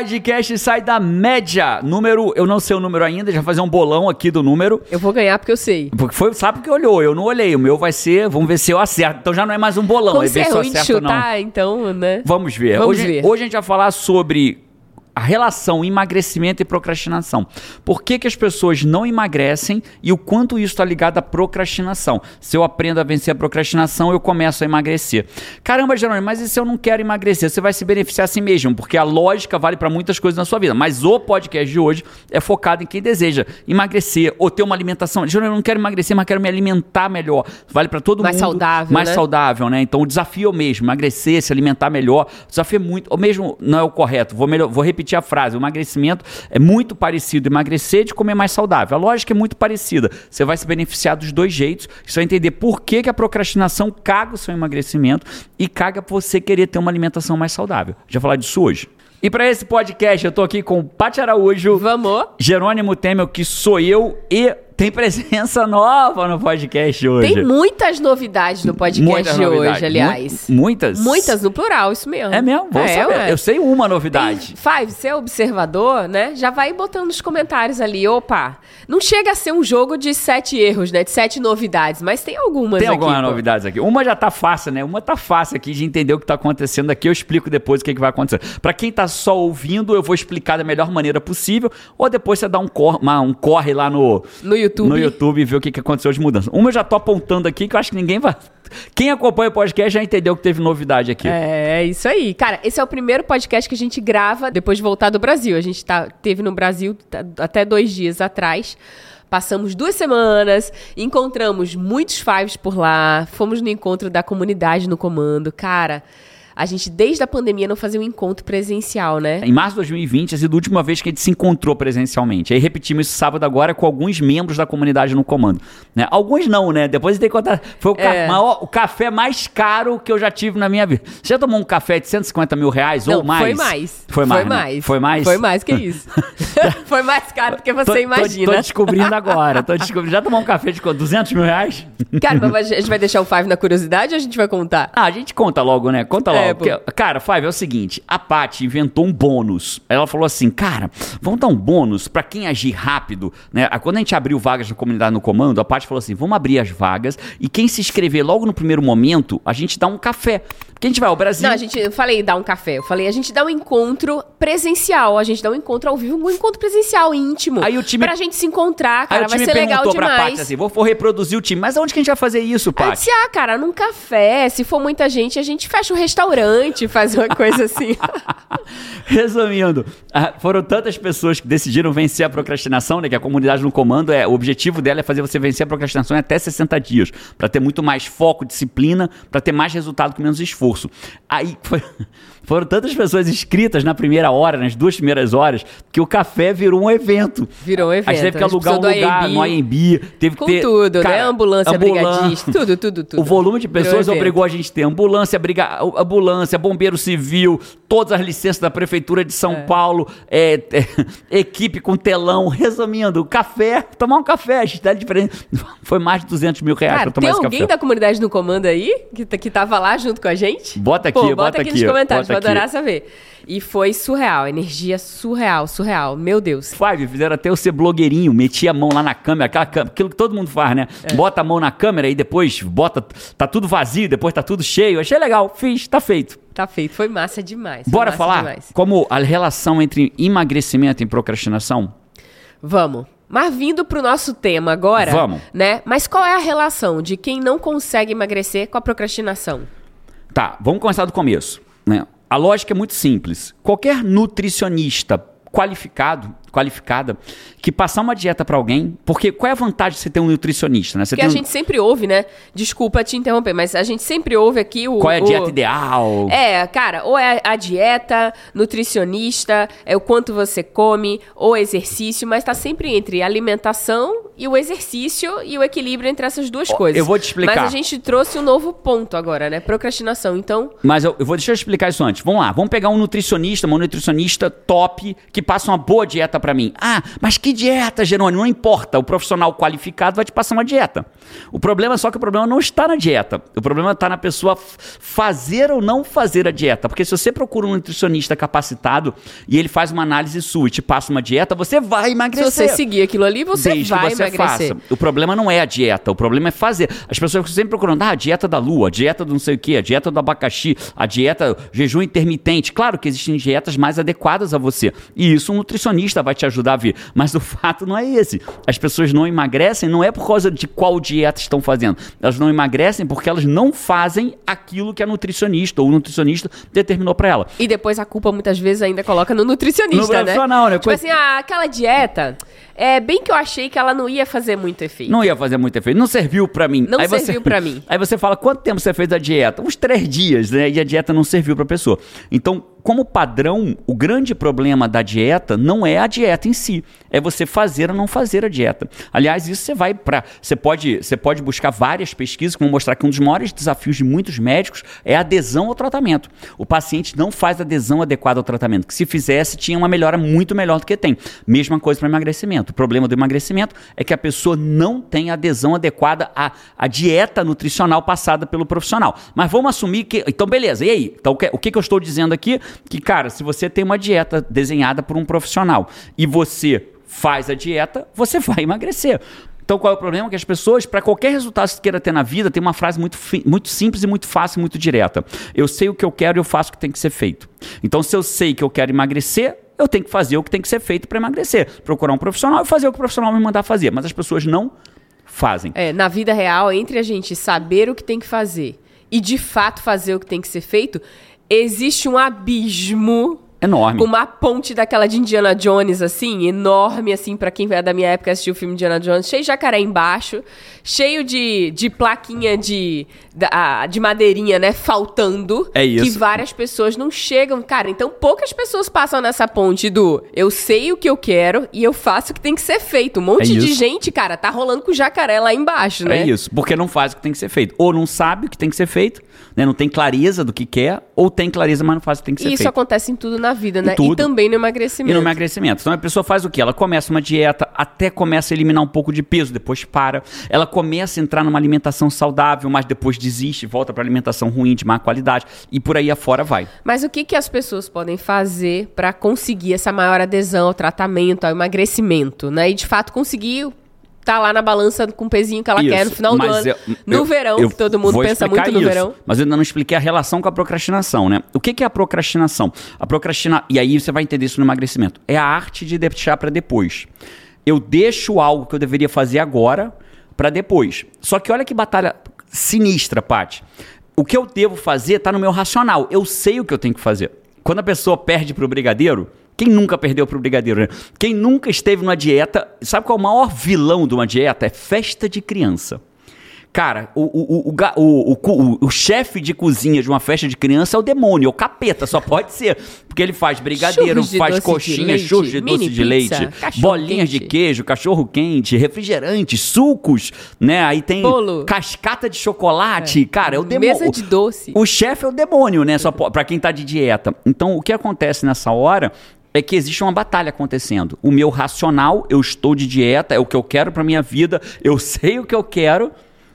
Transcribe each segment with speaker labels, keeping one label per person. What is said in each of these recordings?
Speaker 1: podcast sai da média. Número, eu não sei o número ainda, já fazer um bolão aqui do número.
Speaker 2: Eu vou ganhar porque eu sei.
Speaker 1: Porque foi, sabe que olhou, eu não olhei. O meu vai ser, vamos ver se eu acerto. Então já não é mais um bolão,
Speaker 2: Como
Speaker 1: é ver
Speaker 2: é
Speaker 1: se eu
Speaker 2: ruim de
Speaker 1: acerto ou não.
Speaker 2: chutar, então, né?
Speaker 1: Vamos ver.
Speaker 2: Vamos
Speaker 1: hoje,
Speaker 2: ver.
Speaker 1: hoje a gente vai falar sobre a relação emagrecimento e procrastinação. Por que, que as pessoas não emagrecem e o quanto isso está ligado à procrastinação? Se eu aprendo a vencer a procrastinação, eu começo a emagrecer. Caramba, Jerônimo, mas e se eu não quero emagrecer? Você vai se beneficiar a si mesmo, porque a lógica vale para muitas coisas na sua vida. Mas o podcast de hoje é focado em quem deseja emagrecer ou ter uma alimentação. Jerônimo, eu não quero emagrecer, mas quero me alimentar melhor. Vale para todo
Speaker 2: Mais
Speaker 1: mundo.
Speaker 2: saudável,
Speaker 1: Mais
Speaker 2: né?
Speaker 1: saudável, né? Então o desafio é o mesmo, emagrecer, se alimentar melhor. O desafio é muito, ou mesmo não é o correto. Vou, melhor, vou repetir a frase. O emagrecimento é muito parecido emagrecer de comer mais saudável. A lógica é muito parecida. Você vai se beneficiar dos dois jeitos. Você vai entender por que, que a procrastinação caga o seu emagrecimento e caga você querer ter uma alimentação mais saudável. Já falar disso hoje. E para esse podcast, eu tô aqui com o Paty Araújo,
Speaker 2: Vamos.
Speaker 1: Jerônimo Temel, que sou eu, e tem presença nova no podcast hoje.
Speaker 2: Tem muitas novidades no podcast
Speaker 1: Muitas
Speaker 2: de
Speaker 1: novidades.
Speaker 2: hoje, aliás.
Speaker 1: Mu- muitas?
Speaker 2: Muitas no plural, isso mesmo.
Speaker 1: É mesmo? Vou
Speaker 2: é,
Speaker 1: saber.
Speaker 2: ué.
Speaker 1: Eu sei uma novidade.
Speaker 2: Five, você é observador, né? Já vai botando nos comentários ali. Opa, não chega a ser um jogo de sete erros, né? De sete novidades, mas tem algumas
Speaker 1: Tem
Speaker 2: aqui.
Speaker 1: algumas
Speaker 2: pô.
Speaker 1: novidades aqui. Uma já tá fácil, né? Uma tá fácil aqui de entender o que tá acontecendo aqui. Eu explico depois o que, que vai acontecer. Pra quem tá só ouvindo, eu vou explicar da melhor maneira possível. Ou depois você dá um, cor, uma- um corre lá no,
Speaker 2: No YouTube.
Speaker 1: No YouTube e ver o que, que aconteceu de mudança. Uma eu já tô apontando aqui que eu acho que ninguém vai. Quem acompanha o podcast já entendeu que teve novidade aqui.
Speaker 2: É, isso aí. Cara, esse é o primeiro podcast que a gente grava depois de voltar do Brasil. A gente tá, teve no Brasil tá, até dois dias atrás. Passamos duas semanas, encontramos muitos fives por lá, fomos no encontro da comunidade no comando. Cara, a gente desde a pandemia não fazia um encontro presencial, né?
Speaker 1: Em março de 2020, a sido a última vez que a gente se encontrou presencialmente. Aí repetimos isso sábado agora com alguns membros da comunidade no comando. né? Alguns não, né? Depois tem que contar. Foi o, ca-
Speaker 2: É.
Speaker 1: maior- o café mais caro que eu já tive na minha vida. Você já tomou um café de 150 mil reais ou
Speaker 2: Não,
Speaker 1: mais?
Speaker 2: Foi mais.
Speaker 1: Foi mais.
Speaker 2: Foi
Speaker 1: né?
Speaker 2: mais.
Speaker 1: Foi mais?
Speaker 2: Foi mais que isso. foi mais caro do que você
Speaker 1: Tô- tô-
Speaker 2: imagina.
Speaker 1: Tô, descobrindo agora. Tô descobrindo. Já tomou um café de quanto? 200 mil reais?
Speaker 2: Cara, mas a gente vai deixar o five na curiosidade ou a gente vai contar?
Speaker 1: Ah, a gente conta logo, né? Conta logo.
Speaker 2: É,
Speaker 1: Porque, cara, Five, é o seguinte: a Paty inventou um bônus. Ela falou assim, cara, vamos dar um bônus pra quem agir rápido, né? Ah, Quando a gente abriu vagas na comunidade no comando, a Paty falou assim: vamos abrir as vagas e quem se inscrever logo no primeiro momento, a gente dá um café. Porque a gente vai ao Brasil.
Speaker 2: Não, a gente, eu falei dar um café. Eu falei, a gente dá um encontro presencial. A gente dá um encontro ao vivo, um encontro presencial íntimo.
Speaker 1: Aí o time-
Speaker 2: Pra gente se encontrar, cara,
Speaker 1: o
Speaker 2: vai ser legal
Speaker 1: perguntou pra
Speaker 2: demais.
Speaker 1: Paty assim: vou, vou reproduzir o time. Mas aonde que a gente vai fazer isso, Paty?
Speaker 2: ah, cara, num café, se for muita gente, a gente fecha um restaurante, faz uma coisa assim.
Speaker 1: Resumindo, ah, foram tantas pessoas que decidiram vencer a procrastinação, né? Que a comunidade no comando é o objetivo dela é fazer você vencer a procrastinação em até 60 dias, Pra ter muito mais foco, disciplina, pra ter mais resultado com menos esforço. Aí foi- foram tantas pessoas inscritas na primeira hora, nas duas primeiras horas, que o café virou um evento.
Speaker 2: Virou um
Speaker 1: A gente
Speaker 2: evento.
Speaker 1: teve que alugar um lugar
Speaker 2: AMB.
Speaker 1: no AMB, teve
Speaker 2: Com
Speaker 1: que ter
Speaker 2: tudo, né?
Speaker 1: cara,
Speaker 2: Ambulância,
Speaker 1: ambulan-
Speaker 2: brigadista, tudo, tudo, tudo.
Speaker 1: O volume de
Speaker 2: Virou
Speaker 1: pessoas
Speaker 2: evento.
Speaker 1: obrigou a gente a ter ambulância, briga, ambulância, bombeiro civil, todas as licenças da prefeitura de São Paulo, é, é, equipe com telão. Resumindo, café, tomar um café, a gente dá de presente. Foi mais de 200 mil reais
Speaker 2: Cara,
Speaker 1: pra tomar
Speaker 2: tem
Speaker 1: esse
Speaker 2: alguém
Speaker 1: café.
Speaker 2: da comunidade no comando aí que, tá- que tava lá junto com a gente?
Speaker 1: Bota aqui,
Speaker 2: Pô,
Speaker 1: bota
Speaker 2: bota aqui, nos comentários,
Speaker 1: bota
Speaker 2: adorar saber. E foi surreal, energia surreal, surreal. Meu Deus.
Speaker 1: Five, fizeram até eu ser blogueirinho, meti a mão lá na câmera, aquela câmera, aquilo que todo mundo faz, né?
Speaker 2: É.
Speaker 1: Bota a mão na câmera e depois bota, tá tudo vazio, depois tá tudo cheio. Achei legal, fiz, tá feito.
Speaker 2: Tá feito, foi massa demais. foi
Speaker 1: Bora
Speaker 2: massa
Speaker 1: falar
Speaker 2: demais.
Speaker 1: como a relação entre emagrecimento e procrastinação?
Speaker 2: Vamos. Mas vindo pro nosso tema agora,
Speaker 1: Vamos.
Speaker 2: né? Mas qual é a relação de quem não consegue emagrecer com a procrastinação?
Speaker 1: Tá, vamos começar do começo. Né? A lógica é muito simples. Qualquer nutricionista qualificado, qualificada, que passar uma dieta pra alguém, porque qual é a vantagem de você ter um nutricionista, né? Você
Speaker 2: Porque
Speaker 1: tem
Speaker 2: a
Speaker 1: um-
Speaker 2: gente sempre ouve, né? Desculpa te interromper, mas a gente sempre ouve aqui o.
Speaker 1: qual é a
Speaker 2: o-
Speaker 1: dieta ideal?
Speaker 2: É, cara, ou é a dieta, nutricionista, é o quanto você come, ou exercício, mas tá sempre entre alimentação e o exercício e o equilíbrio entre essas duas coisas.
Speaker 1: eu vou te explicar.
Speaker 2: Mas a gente trouxe um novo ponto agora, né? Procrastinação. Então,
Speaker 1: Mas eu, eu vou deixar eu explicar isso antes. Vamos lá, vamos pegar um nutricionista, uma nutricionista top, que passa uma boa dieta para mim. Ah, mas que dieta, Jerônimo? Não importa. O profissional qualificado vai te passar uma dieta. O problema é só que o problema não está na dieta. O problema está na pessoa fazer ou não fazer a dieta. Porque se você procura um nutricionista capacitado e ele faz uma análise sua e te passa uma dieta, você vai emagrecer.
Speaker 2: Se você seguir aquilo ali, você
Speaker 1: Desde
Speaker 2: vai
Speaker 1: que você
Speaker 2: emagrecer.
Speaker 1: faça. O problema não é a dieta, o problema é fazer. As pessoas ficam sempre procurando, ah, a dieta da lua, a dieta do não sei o quê, a dieta do abacaxi, a dieta jejum intermitente. Claro que existem dietas mais adequadas a você. E isso um nutricionista vai te ajudar a ver. Mas o fato não é esse. As pessoas não emagrecem não é por causa de qual dieta estão fazendo. Elas não emagrecem porque elas não fazem aquilo que a nutricionista ou o nutricionista determinou para ela.
Speaker 2: E depois a culpa muitas vezes ainda coloca no nutricionista,
Speaker 1: No
Speaker 2: né?
Speaker 1: profissional, né?
Speaker 2: Tipo
Speaker 1: Coisa-
Speaker 2: assim, ah, aquela dieta, é bem que eu achei que ela não ia fazer muito efeito.
Speaker 1: Não ia fazer muito efeito. Não serviu pra mim.
Speaker 2: Não
Speaker 1: aí você-
Speaker 2: serviu pra mim.
Speaker 1: Aí você fala, quanto tempo você fez a dieta? Uns três dias, né? E a dieta não serviu pra pessoa. Então, como padrão, o grande problema da dieta não é a dieta em si. É você fazer ou não fazer a dieta. Aliás, isso você vai para. Você pode, você pode buscar várias pesquisas que vão mostrar que um dos maiores desafios de muitos médicos é a adesão ao tratamento. O paciente não faz adesão adequada ao tratamento. Que se fizesse, tinha uma melhora muito melhor do que tem. Mesma coisa para emagrecimento. O problema do emagrecimento é que a pessoa não tem adesão adequada à, à dieta nutricional passada pelo profissional. Mas vamos assumir que. Então, beleza. E aí? Então, o que, o que eu estou dizendo aqui? Que, cara, se você tem uma dieta desenhada por um profissional e você faz a dieta, você vai emagrecer. Então, qual é o problema? Que as pessoas, para qualquer resultado que você queira ter na vida, tem uma frase muito, muito simples e muito fácil muito direta. Eu sei o que eu quero e eu faço o que tem que ser feito. Então, se eu sei que eu quero emagrecer, eu tenho que fazer o que tem que ser feito para emagrecer. Procurar um profissional e fazer o que o profissional me mandar fazer. Mas as pessoas não fazem.
Speaker 2: É, na vida real, entre a gente saber o que tem que fazer e de fato fazer o que tem que ser feito, existe um abismo.
Speaker 1: Enorme.
Speaker 2: Uma ponte daquela de Indiana Jones, assim, enorme, assim, pra quem é da minha época assistiu o filme Indiana Jones, cheio de jacaré embaixo, cheio de, de plaquinha de, de madeirinha, né, faltando.
Speaker 1: É isso.
Speaker 2: Que várias pessoas não chegam. Cara, então poucas pessoas passam nessa ponte do eu sei o que eu quero e eu faço o que tem que ser feito. Um monte
Speaker 1: É
Speaker 2: de
Speaker 1: isso.
Speaker 2: gente, cara, tá rolando com jacaré lá embaixo, né?
Speaker 1: É isso, porque não faz o que tem que ser feito. Ou não sabe o que tem que ser feito, né? não tem clareza do que quer, ou tem clareza, mas não faz o que tem que ser
Speaker 2: E isso
Speaker 1: feito.
Speaker 2: acontece em tudo na vida, né? E também no
Speaker 1: E
Speaker 2: emagrecimento.
Speaker 1: no emagrecimento. Então a pessoa faz o quê? Ela começa uma dieta, até começa a eliminar um pouco de peso, depois para. Ela começa a entrar numa alimentação saudável, mas depois desiste, volta para alimentação ruim, de má qualidade, e por aí afora vai.
Speaker 2: Mas o que, que as pessoas podem fazer pra conseguir essa maior adesão ao tratamento, ao emagrecimento, né? E de fato conseguir tá lá na balança com o pezinho que ela
Speaker 1: Isso,
Speaker 2: quer no final do ano.
Speaker 1: eu-
Speaker 2: no
Speaker 1: eu-
Speaker 2: verão,
Speaker 1: eu
Speaker 2: que todo mundo pensa muito no
Speaker 1: isso,
Speaker 2: verão.
Speaker 1: Mas eu ainda não expliquei a relação com a procrastinação, né? O que, que é a procrastinação? A procrastina e aí você vai entender isso no emagrecimento. É a arte de deixar para depois. Eu deixo algo que eu deveria fazer agora para depois. Só que olha que batalha sinistra, Paty. O que eu devo fazer tá no meu racional. Eu sei o que eu tenho que fazer. Quando a pessoa perde pro brigadeiro, quem nunca perdeu pro brigadeiro, né? Quem nunca esteve numa dieta, sabe qual é o maior vilão de uma dieta? É festa de criança. Cara, o, o, o, o, o, o o- o chefe de cozinha de uma festa de criança é o demônio, é o capeta, só pode ser. Porque ele faz brigadeiro, faz coxinha, churros de doce de leite, bolinhas de queijo, cachorro quente, refrigerantes, sucos, né? Aí tem cascata de chocolate. Cara, é o demônio.
Speaker 2: Mesa de doce.
Speaker 1: O chefe é o demônio, né? Só pra quem tá de dieta. Então, o que acontece nessa hora é que existe uma batalha acontecendo. O meu racional, eu estou de dieta, é o que eu quero pra minha vida, eu sei o que eu quero,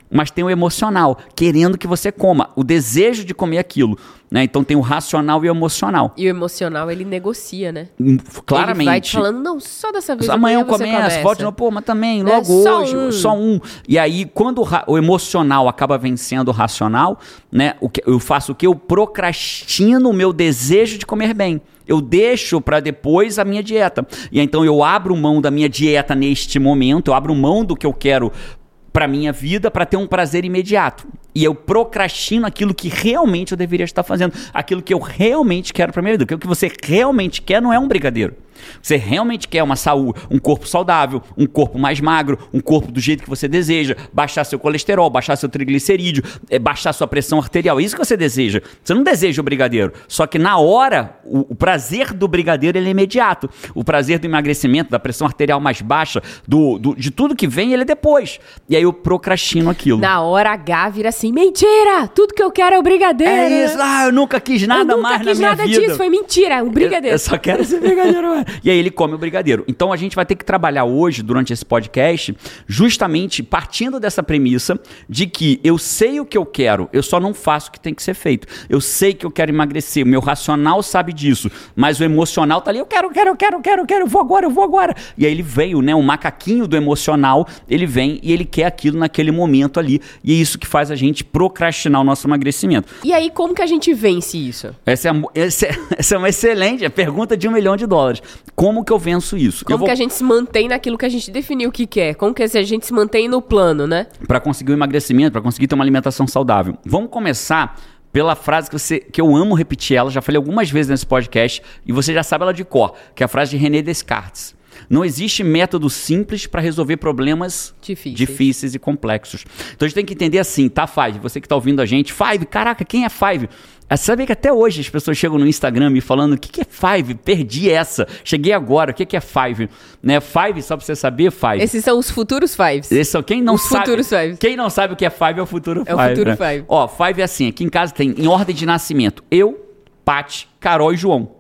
Speaker 1: mas tem o emocional, querendo que você coma, o desejo de comer aquilo. Né? Então tem o racional e o emocional.
Speaker 2: E o emocional, ele negocia, né?
Speaker 1: Hum,
Speaker 2: Ele
Speaker 1: Claramente.
Speaker 2: vai te falando, não, só dessa vez.
Speaker 1: Amanhã eu começo, pode não, pô, mas também,
Speaker 2: Né?
Speaker 1: logo
Speaker 2: Só
Speaker 1: hoje,
Speaker 2: um.
Speaker 1: só um. E aí, quando o, o emocional acaba vencendo o racional, né? O que, eu faço o que? Eu procrastino o meu desejo de comer bem. Eu deixo para depois a minha dieta. E então eu abro mão da minha dieta neste momento, eu abro mão do que eu quero para minha vida para ter um prazer imediato. E eu procrastino aquilo que realmente eu deveria estar fazendo, aquilo que eu realmente quero para minha vida. Porque o que você realmente quer não é um brigadeiro. Você realmente quer uma saúde, um corpo saudável, um corpo mais magro, um corpo do jeito que você deseja, baixar seu colesterol, baixar seu triglicerídeo, eh, baixar sua pressão arterial. É isso que você deseja. Você não deseja o brigadeiro. Só que na hora, o, o prazer do brigadeiro ele é imediato. O prazer do emagrecimento, da pressão arterial mais baixa, do, do- de tudo que vem, ele é depois. E aí eu procrastino aquilo.
Speaker 2: Na hora H vira assim: mentira! Tudo que eu quero é o brigadeiro.
Speaker 1: É isso, ah, eu nunca quis nada
Speaker 2: eu nunca
Speaker 1: mais
Speaker 2: quis
Speaker 1: na minha
Speaker 2: nada
Speaker 1: vida.
Speaker 2: disso, foi mentira, é um brigadeiro.
Speaker 1: Eu, eu só quero esse brigadeiro. mano. e aí ele come o brigadeiro. Então a gente vai ter que trabalhar hoje, durante esse podcast, justamente partindo dessa premissa de que eu sei o que eu quero, eu só não faço o que tem que ser feito. Eu sei que eu quero emagrecer, o meu racional sabe disso, mas o emocional tá ali, eu quero, eu quero, eu quero, eu quero, eu quero, eu vou agora, eu vou agora. E aí ele veio, né, o macaquinho do emocional, ele vem e ele quer aquilo naquele momento ali. E é isso que faz a gente procrastinar o nosso emagrecimento.
Speaker 2: E aí, como que a gente vence isso?
Speaker 1: Essa é, essa é- essa é uma excelente pergunta de um milhão de dólares. Como que eu venço isso?
Speaker 2: Como
Speaker 1: vou
Speaker 2: que a gente se mantém naquilo que a gente definiu que quer? Como que a gente se mantém no plano, né?
Speaker 1: para conseguir o emagrecimento, para conseguir ter uma alimentação saudável. Vamos começar pela frase que, você, que eu amo repetir ela, já falei algumas vezes nesse podcast e você já sabe ela de cor, que é a frase de René Descartes. Não existe método simples para resolver problemas
Speaker 2: Difíceis.
Speaker 1: difíceis e complexos. Então a gente tem que entender assim, tá, Five? Você que está ouvindo a gente, Five, caraca, quem é Five? É, sabe que até hoje as pessoas chegam no Instagram me falando o que, que é Five? Perdi essa. Cheguei agora, o que, que é Five? Né? Five, só para você saber, Five.
Speaker 2: Esses são os futuros fives.
Speaker 1: Esse é quem não
Speaker 2: Os
Speaker 1: sabe.
Speaker 2: futuros fives.
Speaker 1: Quem não sabe o que é five é o futuro
Speaker 2: É o
Speaker 1: five.
Speaker 2: futuro
Speaker 1: né?
Speaker 2: five.
Speaker 1: Ó, five é assim, aqui em casa tem em ordem de nascimento, eu, Pati, Carol e João.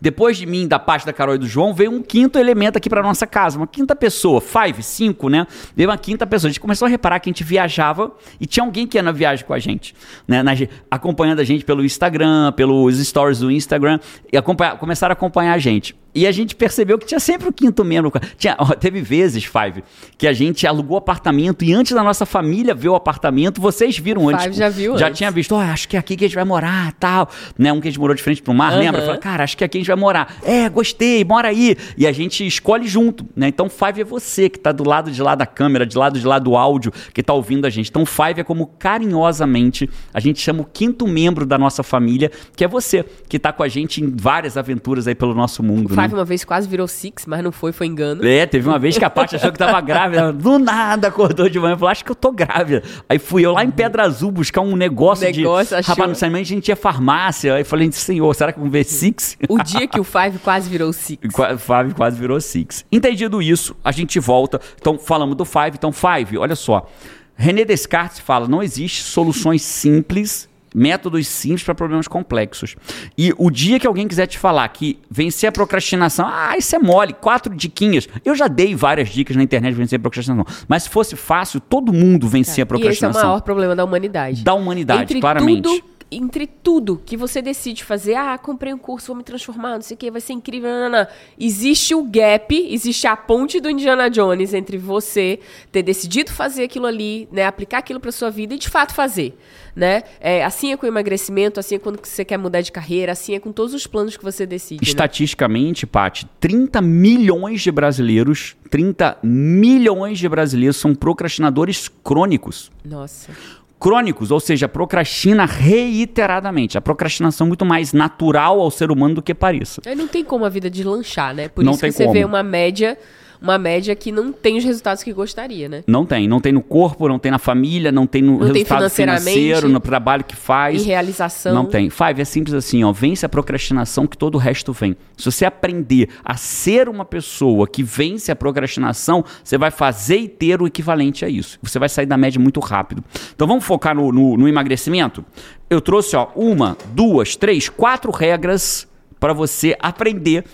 Speaker 1: Depois de mim, da parte da Carol e do João, veio um quinto elemento aqui pra nossa casa, uma quinta pessoa, five, cinco, né? Veio uma quinta pessoa. A gente começou a reparar que a gente viajava e tinha alguém que ia na viagem com a gente, né? Na- acompanhando a gente pelo Instagram, pelos stories do Instagram, e começaram a acompanhar a gente. E a gente percebeu que tinha sempre o quinto membro. Tinha, ó, teve vezes, Five, que a gente alugou apartamento e antes da nossa família ver o apartamento, vocês viram antes.
Speaker 2: Five já viu
Speaker 1: Já
Speaker 2: antes.
Speaker 1: tinha visto, ó, acho que é aqui que a gente vai morar, tal. Né? Um que a gente morou de frente pro mar,
Speaker 2: Aham.
Speaker 1: lembra? Falei, cara, acho que aqui a gente vai morar. É, gostei, mora aí. E a gente escolhe junto, né? Então, Five é você que tá do lado de lá da câmera, de lado de lá do áudio, que tá ouvindo a gente. Então, Five é como carinhosamente a gente chama o quinto membro da nossa família, que é você, que tá com a gente em várias aventuras aí pelo nosso mundo?
Speaker 2: Five uma vez quase virou Six, mas não foi, foi engano.
Speaker 1: É, teve uma vez que a Paty achou que tava grávida. Do nada acordou de manhã e falou: Acho que eu tô grávida. Aí fui eu lá em Pedra Azul buscar um negócio,
Speaker 2: Negócio,
Speaker 1: de.
Speaker 2: achou-
Speaker 1: Rapaz, não sei, a gente tinha farmácia. Aí falei: Senhor, será que vamos ver Six?
Speaker 2: O dia que o Five quase virou Six.
Speaker 1: Qua- Five quase virou Six. Entendido isso, a gente volta. Então, falamos do Five. Então, Five, olha só. René Descartes fala: não existe soluções simples, métodos simples para problemas complexos. E o dia que alguém quiser te falar que vencer a procrastinação, ah, isso é mole, quatro diquinhas. Eu já dei várias dicas na internet de vencer a procrastinação. Mas se fosse fácil, todo mundo vencia a
Speaker 2: E esse é o
Speaker 1: procrastinação.
Speaker 2: maior problema da humanidade.
Speaker 1: Da humanidade,
Speaker 2: entre
Speaker 1: claramente.
Speaker 2: Tudo, entre tudo que você decide fazer, ah, comprei um curso, vou me transformar, não sei o que, vai ser incrível, não, não, não. existe o gap, existe a ponte do Indiana Jones entre você ter decidido fazer aquilo ali, né, aplicar aquilo para sua vida e de fato fazer, né? É, assim é com o emagrecimento, assim é quando você quer mudar de carreira, assim é com todos os planos que você decide. né?
Speaker 1: Estatisticamente, Paty, 30 milhões de brasileiros, 30 milhões de brasileiros são procrastinadores crônicos.
Speaker 2: Nossa.
Speaker 1: Crônicos, ou seja, procrastina reiteradamente. A procrastinação é muito mais natural ao ser humano do que pareça.
Speaker 2: Aí não tem como a vida deslanchar, né? Por
Speaker 1: Não
Speaker 2: isso que você
Speaker 1: como.
Speaker 2: vê uma média, uma média que não tem os resultados que gostaria, né?
Speaker 1: Não tem. Não tem no corpo, não tem na família, não tem no
Speaker 2: Não tem
Speaker 1: resultado
Speaker 2: financeiramente.
Speaker 1: financeiro, no trabalho que faz.
Speaker 2: Em realização.
Speaker 1: Não tem. Five, é simples assim, ó. Vence a procrastinação que todo o resto vem. Se você aprender a ser uma pessoa que vence a procrastinação, você vai fazer e ter o equivalente a isso. Você vai sair da média muito rápido. Então vamos focar no, no- no emagrecimento? Eu trouxe, ó, uma, duas, três, quatro regras para você aprender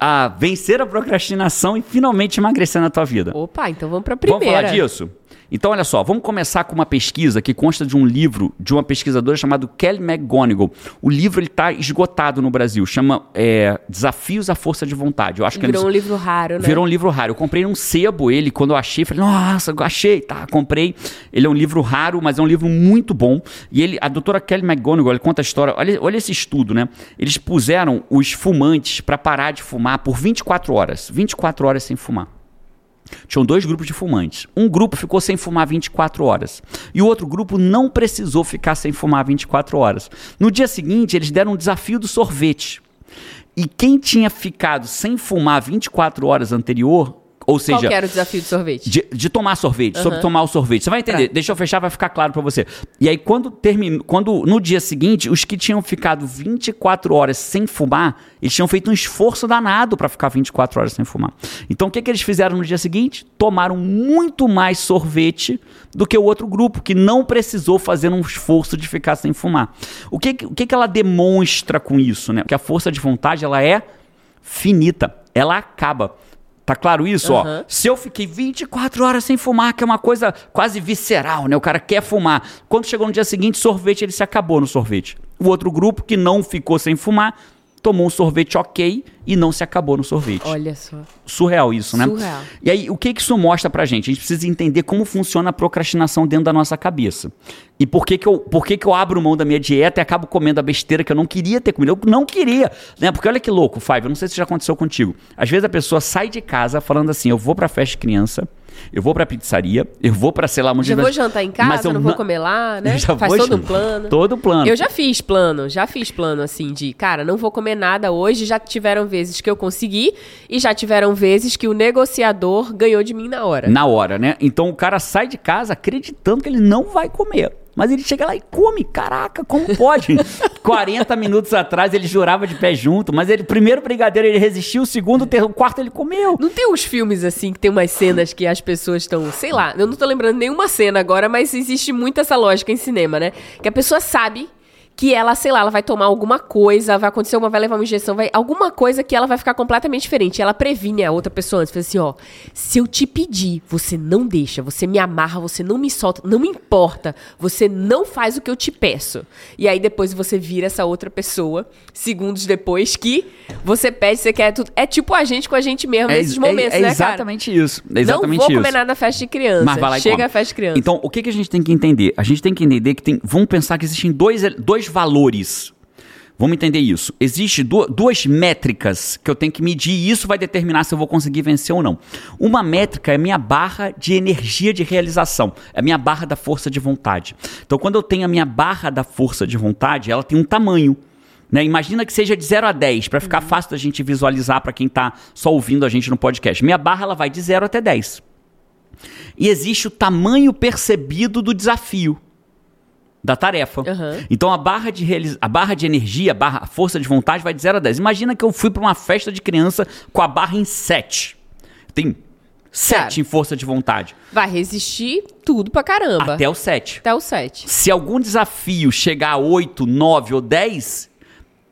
Speaker 1: a vencer a procrastinação e finalmente emagrecer na tua vida.
Speaker 2: Opa, então vamos pra
Speaker 1: Vamos
Speaker 2: primeira.
Speaker 1: falar disso? Então, olha só, vamos começar com uma pesquisa que consta de um livro de uma pesquisadora chamada Kelly McGonigal. O livro está esgotado no Brasil, chama é, Desafios à Força de Vontade. Eu acho que
Speaker 2: Virou
Speaker 1: ele-
Speaker 2: um livro raro, né?
Speaker 1: Virou um livro raro. Eu comprei num sebo ele, quando eu achei, falei, nossa, achei, tá, comprei. Ele é um livro raro, mas é um livro muito bom. E ele, a doutora Kelly McGonigal, ela conta a história, olha, olha esse estudo, né? Eles puseram os fumantes para parar de fumar por 24 horas. 24 horas sem fumar. Tinham dois grupos de fumantes. Um grupo ficou sem fumar 24 horas. E o outro grupo não precisou ficar sem fumar 24 horas. No dia seguinte, eles deram um desafio do sorvete. E quem tinha ficado sem fumar 24 horas anterior, Ou seja,
Speaker 2: Qual era o desafio do sorvete?
Speaker 1: de, de tomar sorvete, sobre tomar o sorvete. Você vai entender.
Speaker 2: Pra-
Speaker 1: Deixa eu fechar, vai ficar claro pra você. E aí, quando terminou, quando no dia seguinte, os que tinham ficado 24 horas sem fumar, eles tinham feito um esforço danado pra ficar 24 horas sem fumar. Então, o que, que eles fizeram no dia seguinte? Tomaram muito mais sorvete do que o outro grupo, que não precisou fazer um esforço de ficar sem fumar. O que, que- o que, que ela demonstra com isso? Né? Que a força de vontade ela é finita, ela acaba. Tá claro isso? Ó,
Speaker 2: Aham.
Speaker 1: se eu fiquei 24 horas sem fumar, que é uma coisa quase visceral, né? O cara quer fumar. Quando chegou no dia seguinte, sorvete, ele se acabou no sorvete. O outro grupo que não ficou sem fumar, tomou um sorvete ok e não se acabou no sorvete.
Speaker 2: Olha só.
Speaker 1: Surreal isso, né?
Speaker 2: Surreal.
Speaker 1: E aí, o que que isso mostra pra gente? A gente precisa entender como funciona a procrastinação dentro da nossa cabeça. E por que que eu, por que que eu abro mão da minha dieta e acabo comendo a besteira que eu não queria ter comido? Eu não queria, né? Porque olha que louco, Five, eu não sei se já aconteceu contigo. Às vezes a pessoa sai de casa falando assim, eu vou pra festa de criança, eu vou pra pizzaria, eu vou pra sei lá onde...
Speaker 2: Já vou jantar em
Speaker 1: Mas
Speaker 2: casa,
Speaker 1: eu
Speaker 2: não vou comer lá, né?
Speaker 1: Já
Speaker 2: Faz todo um plano.
Speaker 1: Todo plano.
Speaker 2: Eu já fiz plano, já fiz plano assim de, cara, não vou comer nada hoje. Já tiveram vezes que eu consegui e já tiveram vezes que o negociador ganhou de mim na hora.
Speaker 1: Na hora, né? Então o cara sai de casa acreditando que ele não vai comer. Mas ele chega lá e come. Caraca, como pode? 40 minutos atrás ele jurava de pé junto, mas ele, primeiro brigadeiro ele resistiu, o segundo, o ter- o quarto ele comeu.
Speaker 2: Não tem uns filmes assim que tem umas cenas que as pessoas estão, sei lá, eu não tô lembrando nenhuma cena agora, mas existe muito essa lógica em cinema, né? Que a pessoa sabe que ela, sei lá, ela vai tomar alguma coisa, vai acontecer uma, vai levar uma injeção, vai alguma coisa que ela vai ficar completamente diferente. Ela previne a outra pessoa antes, fala assim, ó, se eu te pedir, você não deixa, você me amarra, você não me solta, não me importa, você não faz o que eu te peço. E aí depois você vira essa outra pessoa, segundos depois que você pede, você quer tudo. É tipo a gente com a gente mesmo nesses
Speaker 1: é-
Speaker 2: momentos,
Speaker 1: é
Speaker 2: né, cara?
Speaker 1: exatamente isso. É exatamente
Speaker 2: não vou
Speaker 1: isso.
Speaker 2: comer nada na festa de criança.
Speaker 1: Mas vai lá e
Speaker 2: Chega
Speaker 1: come.
Speaker 2: a festa de criança.
Speaker 1: Então, o que, que a gente tem que entender? A gente tem que entender que tem. Vamos pensar que existem dois, dois valores. Vamos entender isso. Existem duas métricas que eu tenho que medir e isso vai determinar se eu vou conseguir vencer ou não. Uma métrica é a minha barra de energia de realização, é a minha barra da força de vontade. Então, quando eu tenho a minha barra da força de vontade, ela tem um tamanho. Né? Imagina que seja de 0 a 10, para ficar fácil da gente visualizar para quem está só ouvindo a gente no podcast. Minha barra ela vai de 0 até 10. E existe o tamanho percebido do desafio da tarefa.
Speaker 2: Aham.
Speaker 1: Então a barra de realiza- a barra de energia, a barra a força de vontade vai de 0 a 10. Imagina que eu fui para uma festa de criança com a barra em 7. Tem 7
Speaker 2: Cara.
Speaker 1: em força de vontade.
Speaker 2: Vai resistir tudo pra caramba.
Speaker 1: Até o 7.
Speaker 2: Até o 7.
Speaker 1: Se algum desafio chegar a 8, 9 ou 10,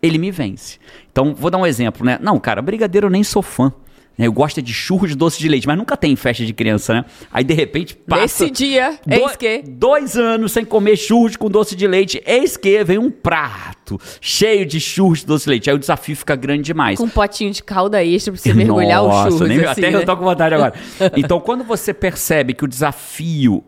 Speaker 1: ele me vence. Então, vou dar um exemplo, né? Não, cara, brigadeiro eu nem sou fã. Né? Eu gosto é de churros de doce de leite, mas nunca tem em festa de criança, né? Aí, de repente, passa...
Speaker 2: Nesse dia,
Speaker 1: do-
Speaker 2: eis que...
Speaker 1: Dois anos sem comer churros com doce de leite, eis que vem um prato cheio de churros de doce de leite. Aí o desafio fica grande demais.
Speaker 2: Com um potinho de calda extra pra você mergulhar o
Speaker 1: Nossa,
Speaker 2: churros,
Speaker 1: nem-
Speaker 2: assim,
Speaker 1: até
Speaker 2: né?
Speaker 1: eu tô com vontade agora. Então, quando você percebe que o desafio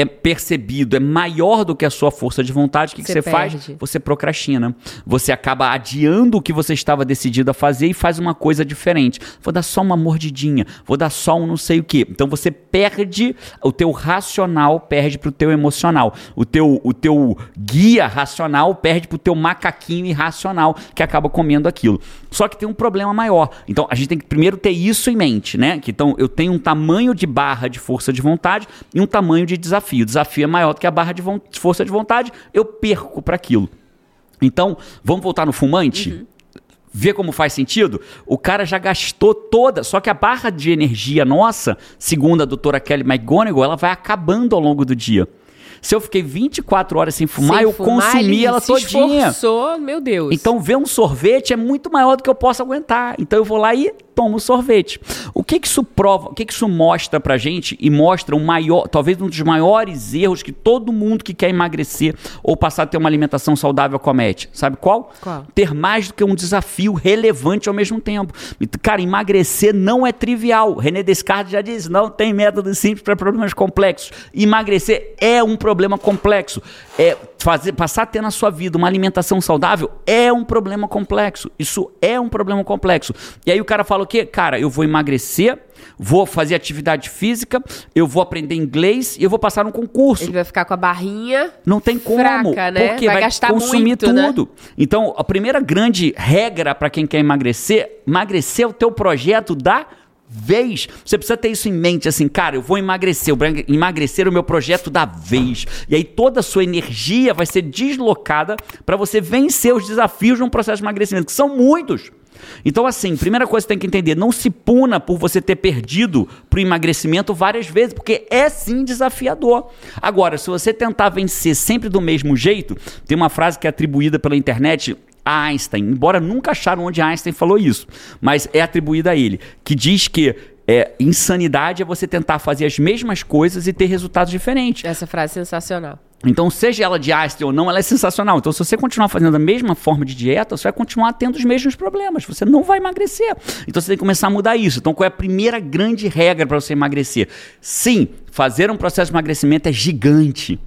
Speaker 1: é percebido, é maior do que a sua força de vontade, o que, que
Speaker 2: Você
Speaker 1: você faz? Você procrastina. Você acaba adiando o que você estava decidido a fazer e faz uma coisa diferente. Vou dar só uma mordidinha, vou dar só um não sei o quê. Então você perde, o teu racional perde pro teu emocional. O teu, o teu guia racional perde pro teu macaquinho irracional que acaba comendo aquilo. Só que tem um problema maior. Então a gente tem que primeiro ter isso em mente, né? Que então eu tenho um tamanho de barra de força de vontade e um tamanho de desafio. O desafio é maior do que a barra de força de vontade, eu perco para aquilo. Então, vamos voltar no fumante? Vê como faz sentido? O cara já gastou toda, só que a barra de energia nossa, segundo a doutora Kelly McGonigal, ela vai acabando ao longo do dia. Se eu fiquei 24 horas sem fumar,
Speaker 2: Sem
Speaker 1: eu
Speaker 2: fumar,
Speaker 1: consumi ela
Speaker 2: se
Speaker 1: todinha.
Speaker 2: esforçou, meu Deus.
Speaker 1: Então, ver um sorvete é muito maior do que eu posso aguentar. Então, eu vou lá e tomo o sorvete. O que que isso prova? O que que isso mostra pra gente? E mostra um maior, talvez um dos maiores erros que todo mundo que quer emagrecer ou passar a ter uma alimentação saudável comete. Sabe qual?
Speaker 2: Qual?
Speaker 1: Ter mais do que um desafio relevante ao mesmo tempo. Cara, emagrecer não é trivial. René Descartes já disse: não tem método simples para problemas complexos. Emagrecer é um problema complexo. É fazer, passar a ter na sua vida uma alimentação saudável é um problema complexo. Isso é um problema complexo. E aí o cara fala o quê? Cara, eu vou emagrecer, vou fazer atividade física, eu vou aprender inglês e eu vou passar num concurso.
Speaker 2: Ele vai ficar com a barrinha
Speaker 1: Não tem como,
Speaker 2: fraca, né?
Speaker 1: porque
Speaker 2: vai,
Speaker 1: vai,
Speaker 2: gastar
Speaker 1: consumir
Speaker 2: muito, né?
Speaker 1: tudo. Então, a primeira grande regra para quem quer emagrecer, emagrecer é o teu projeto da vez. Você precisa ter isso em mente, assim, cara, eu vou emagrecer, eu emagrecer o meu projeto da vez. E aí toda a sua energia vai ser deslocada para você vencer os desafios de um processo de emagrecimento, que são muitos. Então, assim, primeira coisa que tem que entender: não se puna por você ter perdido pro emagrecimento várias vezes, porque é sim desafiador. Agora, se você tentar vencer sempre do mesmo jeito, tem uma frase que é atribuída pela internet a Einstein, embora nunca acharam onde Einstein falou isso, mas é atribuída a ele, que diz que é, insanidade é você tentar fazer as mesmas coisas e ter resultados diferentes.
Speaker 2: Essa frase é sensacional.
Speaker 1: Então, seja ela de Einstein ou não, ela é sensacional. Então, se você continuar fazendo a mesma forma de dieta, você vai continuar tendo os mesmos problemas. Você não vai emagrecer. Então, você tem que começar a mudar isso. Então, qual é a primeira grande regra para você emagrecer? Sim, fazer um processo de emagrecimento é gigante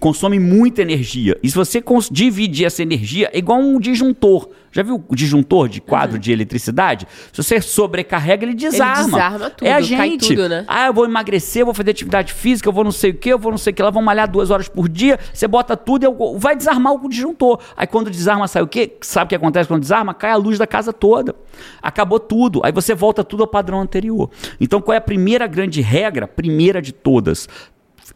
Speaker 1: consome muita energia. E se você dividir essa energia, é igual um disjuntor. Já viu o disjuntor de quadro uhum. de eletricidade? Se você sobrecarrega, ele desarma. Ele
Speaker 2: desarma tudo,
Speaker 1: é a gente.
Speaker 2: Tudo, né?
Speaker 1: Ah, eu vou emagrecer, eu vou fazer atividade física, eu vou não sei o que, eu vou não sei o que lá, vou malhar duas horas por dia. Você bota tudo e vai desarmar o disjuntor. Aí quando desarma, sai o quê? Sabe o que acontece quando desarma? Cai a luz da casa toda. Acabou tudo. Aí você volta tudo ao padrão anterior. Então qual é a primeira grande regra? Primeira de todas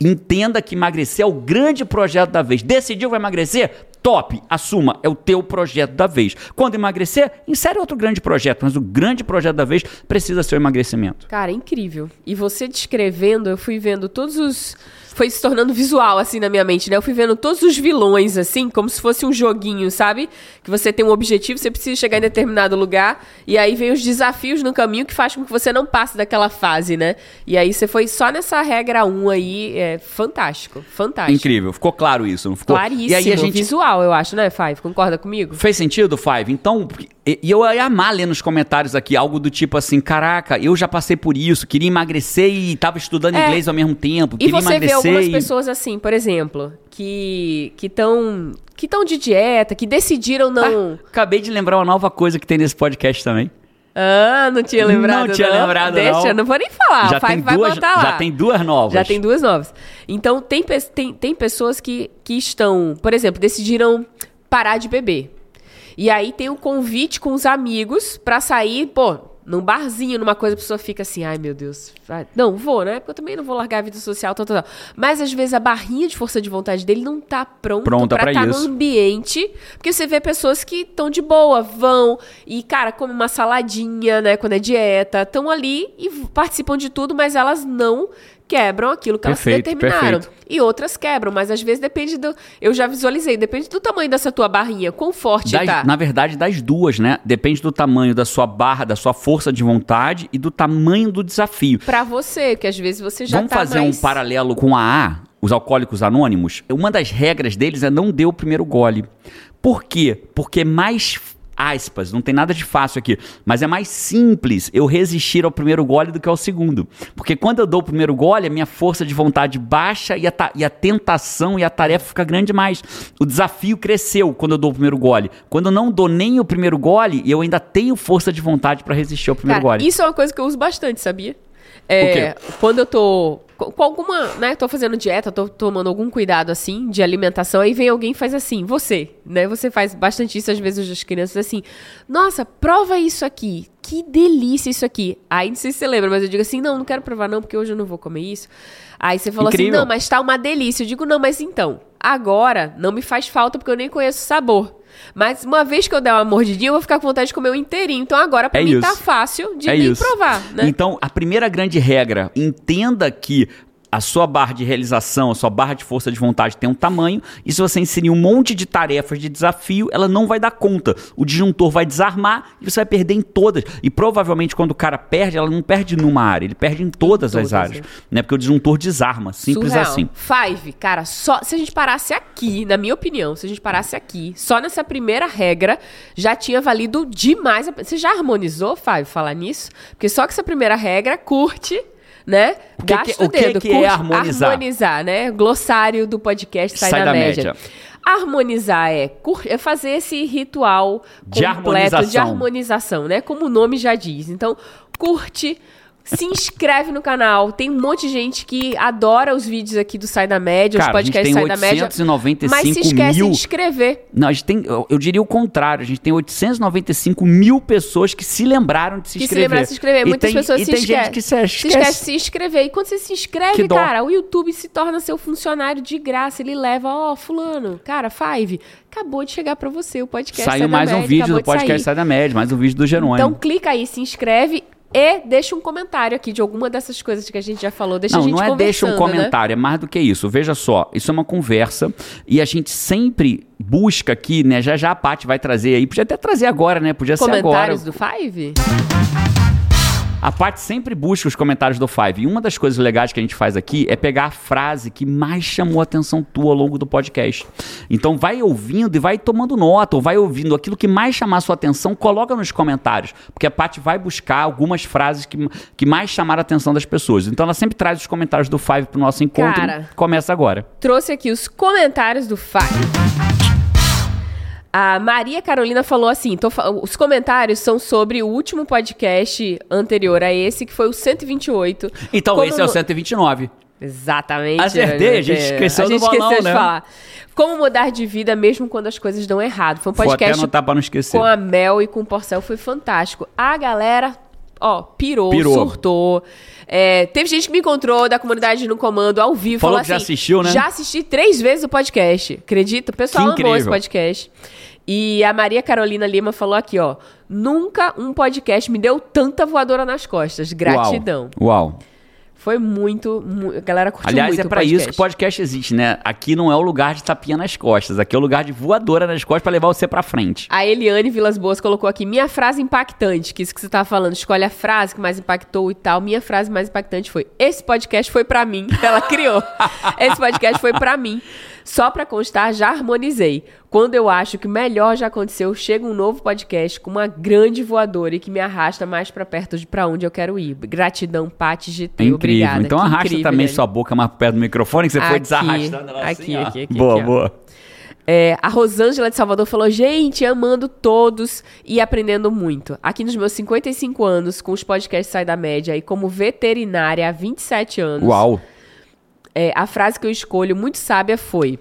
Speaker 1: Entenda que emagrecer é o grande projeto da vez. Decidiu vai emagrecer? Top, assuma, é o teu projeto da vez. Quando emagrecer, insere outro grande projeto, mas o grande projeto da vez precisa ser o emagrecimento.
Speaker 2: Cara, incrível. E você descrevendo, eu fui vendo todos os foi se tornando visual, assim, na minha mente, né? Eu fui vendo todos os vilões, assim, como se fosse um joguinho, sabe? Que você tem um objetivo, você precisa chegar em determinado lugar, e aí vem os desafios no caminho que faz com que você não passe daquela fase, né? E aí você foi só nessa regra 1 aí, é fantástico, fantástico.
Speaker 1: Incrível, ficou claro isso, não ficou?
Speaker 2: Claríssimo, e aí a gente... visual, eu acho, né, Five? Concorda comigo?
Speaker 1: Fez sentido, Five? Então, e, eu ia amar ler nos comentários aqui algo do tipo assim: caraca, eu já passei por isso, queria emagrecer e tava estudando é. inglês ao mesmo tempo.
Speaker 2: E você
Speaker 1: vê
Speaker 2: algumas e... pessoas assim, por exemplo, que estão que estão de dieta, que decidiram não.
Speaker 1: Ah, acabei de lembrar uma nova coisa que tem nesse podcast também.
Speaker 2: Ah, não tinha lembrado.
Speaker 1: Não tinha
Speaker 2: não.
Speaker 1: lembrado,
Speaker 2: Deixa,
Speaker 1: não.
Speaker 2: eu não vou nem falar.
Speaker 1: Já, tem duas, já tem duas novas.
Speaker 2: Já tem duas novas. Então, tem, tem, tem pessoas que, que estão, por exemplo, decidiram parar de beber. E aí tem um convite com os amigos para sair, pô, num barzinho, numa coisa, a pessoa fica assim, ai meu Deus, não vou, né? Porque eu também não vou largar a vida social, tal, tal, tal. Mas às vezes a barrinha de força de vontade dele não tá pronto
Speaker 1: pronta
Speaker 2: pra
Speaker 1: estar
Speaker 2: tá no ambiente. Porque você vê pessoas que estão de boa, vão e, cara, comem uma saladinha, né? Quando é dieta, estão ali e participam de tudo, mas elas não quebram aquilo que
Speaker 1: perfeito,
Speaker 2: elas determinaram.
Speaker 1: Perfeito.
Speaker 2: E outras quebram, mas às vezes depende do. Eu já visualizei, depende do tamanho dessa tua barrinha, quão forte
Speaker 1: das,
Speaker 2: tá.
Speaker 1: Na verdade, das duas, né? Depende do tamanho da sua barra, da sua força de vontade e do tamanho do desafio.
Speaker 2: Para você, que às vezes você já
Speaker 1: Vamos
Speaker 2: tá
Speaker 1: fazer
Speaker 2: mais...
Speaker 1: um paralelo com a A, os alcoólicos anônimos? Uma das regras deles é não dê o primeiro gole. Por quê? Porque é mais aspas, não tem nada de fácil aqui, mas é mais simples eu resistir ao primeiro gole do que ao segundo. Porque quando eu dou o primeiro gole, a minha força de vontade baixa e a, e a tentação e a tarefa fica grande demais. O desafio cresceu quando eu dou o primeiro gole. Quando eu não dou nem o primeiro gole, eu ainda tenho força de vontade para resistir ao primeiro
Speaker 2: Cara,
Speaker 1: gole.
Speaker 2: Isso é uma coisa que eu uso bastante, sabia? É, quando eu tô com alguma, né, tô fazendo dieta, tô tomando algum cuidado assim de alimentação, aí vem alguém e faz assim, você, né? Você faz bastante isso às vezes as crianças assim: "Nossa, prova isso aqui. Que delícia isso aqui". Aí não sei se você lembra, mas eu digo assim: "Não, não quero provar não, porque hoje eu não vou comer isso". Aí você falou assim, Incrível. assim: "Não, mas tá uma delícia". Eu digo: "Não, mas então, agora não me faz falta porque eu nem conheço o sabor". Mas uma vez que eu der uma mordidinha, eu vou ficar com vontade de comer o inteirinho. Então agora pra
Speaker 1: é
Speaker 2: mim
Speaker 1: isso.
Speaker 2: tá fácil de
Speaker 1: é
Speaker 2: provar, né?
Speaker 1: Então, a primeira grande regra, entenda que a sua barra de realização, a sua barra de força de vontade tem um tamanho, e se você inserir um monte de tarefas de desafio, ela não vai dar conta. O disjuntor vai desarmar e você vai perder em todas. E provavelmente quando o cara perde, ela não perde numa área, ele perde em todas, todas as áreas. É. Né? Porque o disjuntor desarma, simples
Speaker 2: Surreal.
Speaker 1: assim.
Speaker 2: Five, cara, só se a gente parasse aqui, na minha opinião, se a gente parasse aqui, só nessa primeira regra, já tinha valido demais. Você já harmonizou, Five, falar nisso? Porque só que essa primeira regra curte né?
Speaker 1: O que,
Speaker 2: Gasta
Speaker 1: que, o dedo. Que, que é harmonizar?
Speaker 2: Harmonizar, né? Glossário do podcast Sai, Sai da, da, média. média. Harmonizar é, é, fazer esse ritual
Speaker 1: de
Speaker 2: completo
Speaker 1: harmonização.
Speaker 2: de harmonização, né? Como o nome já diz. Então, curte Se inscreve no canal. Tem um monte de gente que adora os vídeos aqui do Sai da Média,
Speaker 1: Cara,
Speaker 2: os podcasts Sai da Média.
Speaker 1: 895
Speaker 2: Mas se esquece
Speaker 1: mil...
Speaker 2: de inscrever.
Speaker 1: Não, a gente tem, eu, eu diria o contrário, a gente tem 895 mil pessoas que se lembraram de se
Speaker 2: Que se
Speaker 1: inscrever.
Speaker 2: lembrar de se inscrever.
Speaker 1: E
Speaker 2: Muitas
Speaker 1: tem-
Speaker 2: pessoas
Speaker 1: e
Speaker 2: se
Speaker 1: tem
Speaker 2: esquecem.
Speaker 1: gente que se
Speaker 2: Se
Speaker 1: esquece.
Speaker 2: esquece de se inscrever. E quando você se inscreve, cara, o YouTube se torna seu funcionário de graça. Ele leva, ó, fulano, cara, Five, acabou de chegar pra você o podcast Sai
Speaker 1: Saiu
Speaker 2: da
Speaker 1: mais um
Speaker 2: Média,
Speaker 1: vídeo
Speaker 2: acabou
Speaker 1: do
Speaker 2: de sair.
Speaker 1: podcast Sai da Média, mais um vídeo do Jerônimo.
Speaker 2: Então clica aí, se inscreve e deixa um comentário aqui de alguma dessas coisas que a gente já falou. Deixa a
Speaker 1: Não,
Speaker 2: gente
Speaker 1: não é deixa um
Speaker 2: né?
Speaker 1: comentário, é mais do que isso. Veja só, isso é uma conversa e a gente sempre busca aqui, né? Já já a Paty vai trazer aí, podia até trazer agora, né? Podia ser agora.
Speaker 2: Comentários do Five?
Speaker 1: A Paty sempre busca os comentários do Five. E uma das coisas legais que a gente faz aqui é pegar a frase que mais chamou a atenção tua ao longo do podcast. Então vai ouvindo e vai tomando nota, ou vai ouvindo aquilo que mais chamar a sua atenção, coloca nos comentários. Porque a Paty vai buscar algumas frases que, que mais chamaram a atenção das pessoas. Então ela sempre traz os comentários do Five pro nosso encontro.
Speaker 2: Cara.
Speaker 1: Começa agora.
Speaker 2: Trouxe aqui os comentários do Five. A Maria Carolina falou assim: os comentários são sobre o último podcast anterior a esse, que foi o 128.
Speaker 1: Então esse é o
Speaker 2: mo-
Speaker 1: 129.
Speaker 2: Exatamente.
Speaker 1: Acertei, a gente
Speaker 2: Bebê?
Speaker 1: esqueceu
Speaker 2: A gente
Speaker 1: do balão,
Speaker 2: esqueceu de
Speaker 1: né?
Speaker 2: falar. Como mudar de vida mesmo quando as coisas dão errado. Foi um
Speaker 1: Vou até
Speaker 2: podcast
Speaker 1: anotar pra não esquecer.
Speaker 2: com a Mel e com o Porcel, foi fantástico. A galera, ó, pirou,
Speaker 1: Pirou.
Speaker 2: surtou. É, teve gente que me encontrou da comunidade no comando ao vivo.
Speaker 1: Falou
Speaker 2: falou
Speaker 1: que já
Speaker 2: assim,
Speaker 1: assistiu, né?
Speaker 2: Já assisti três vezes o podcast. Acredita? O pessoal amou esse podcast. E a Maria Carolina Lima falou aqui, ó. Nunca um podcast me deu tanta voadora nas costas. Gratidão.
Speaker 1: Uau. Uau.
Speaker 2: Foi muito, mu- A galera curtiu
Speaker 1: Aliás,
Speaker 2: muito
Speaker 1: é
Speaker 2: o
Speaker 1: pra
Speaker 2: podcast.
Speaker 1: isso que o podcast existe, né? Aqui não é o lugar de tapinha nas costas, aqui é o lugar de voadora nas costas pra levar você pra frente.
Speaker 2: A Eliane Vilas Boas colocou aqui minha frase impactante, que isso que você tava falando, escolhe a frase que mais impactou e tal. Minha frase mais impactante foi: esse podcast foi pra mim. Ela criou. esse podcast foi pra mim. Só pra constar, já harmonizei. Quando eu acho que o melhor já aconteceu, chega um novo podcast com uma grande voadora e que me arrasta mais pra perto de pra onde eu quero ir. Gratidão, Paty GT.
Speaker 1: É incrível.
Speaker 2: Obrigada.
Speaker 1: então
Speaker 2: Que
Speaker 1: arrasta
Speaker 2: incrível,
Speaker 1: também
Speaker 2: Eliane.
Speaker 1: sua boca mais perto do microfone, que você foi
Speaker 2: Aqui,
Speaker 1: desarrastando ela
Speaker 2: aqui,
Speaker 1: assim, ó.
Speaker 2: aqui, aqui,
Speaker 1: Boa,
Speaker 2: aqui,
Speaker 1: boa.
Speaker 2: É, a Rosângela de Salvador falou: gente, amando todos e aprendendo muito. Aqui nos meus 55 anos, com os podcasts Sai da Média e como veterinária há 27 anos,
Speaker 1: Uau.
Speaker 2: É, a frase que eu escolho muito sábia foi.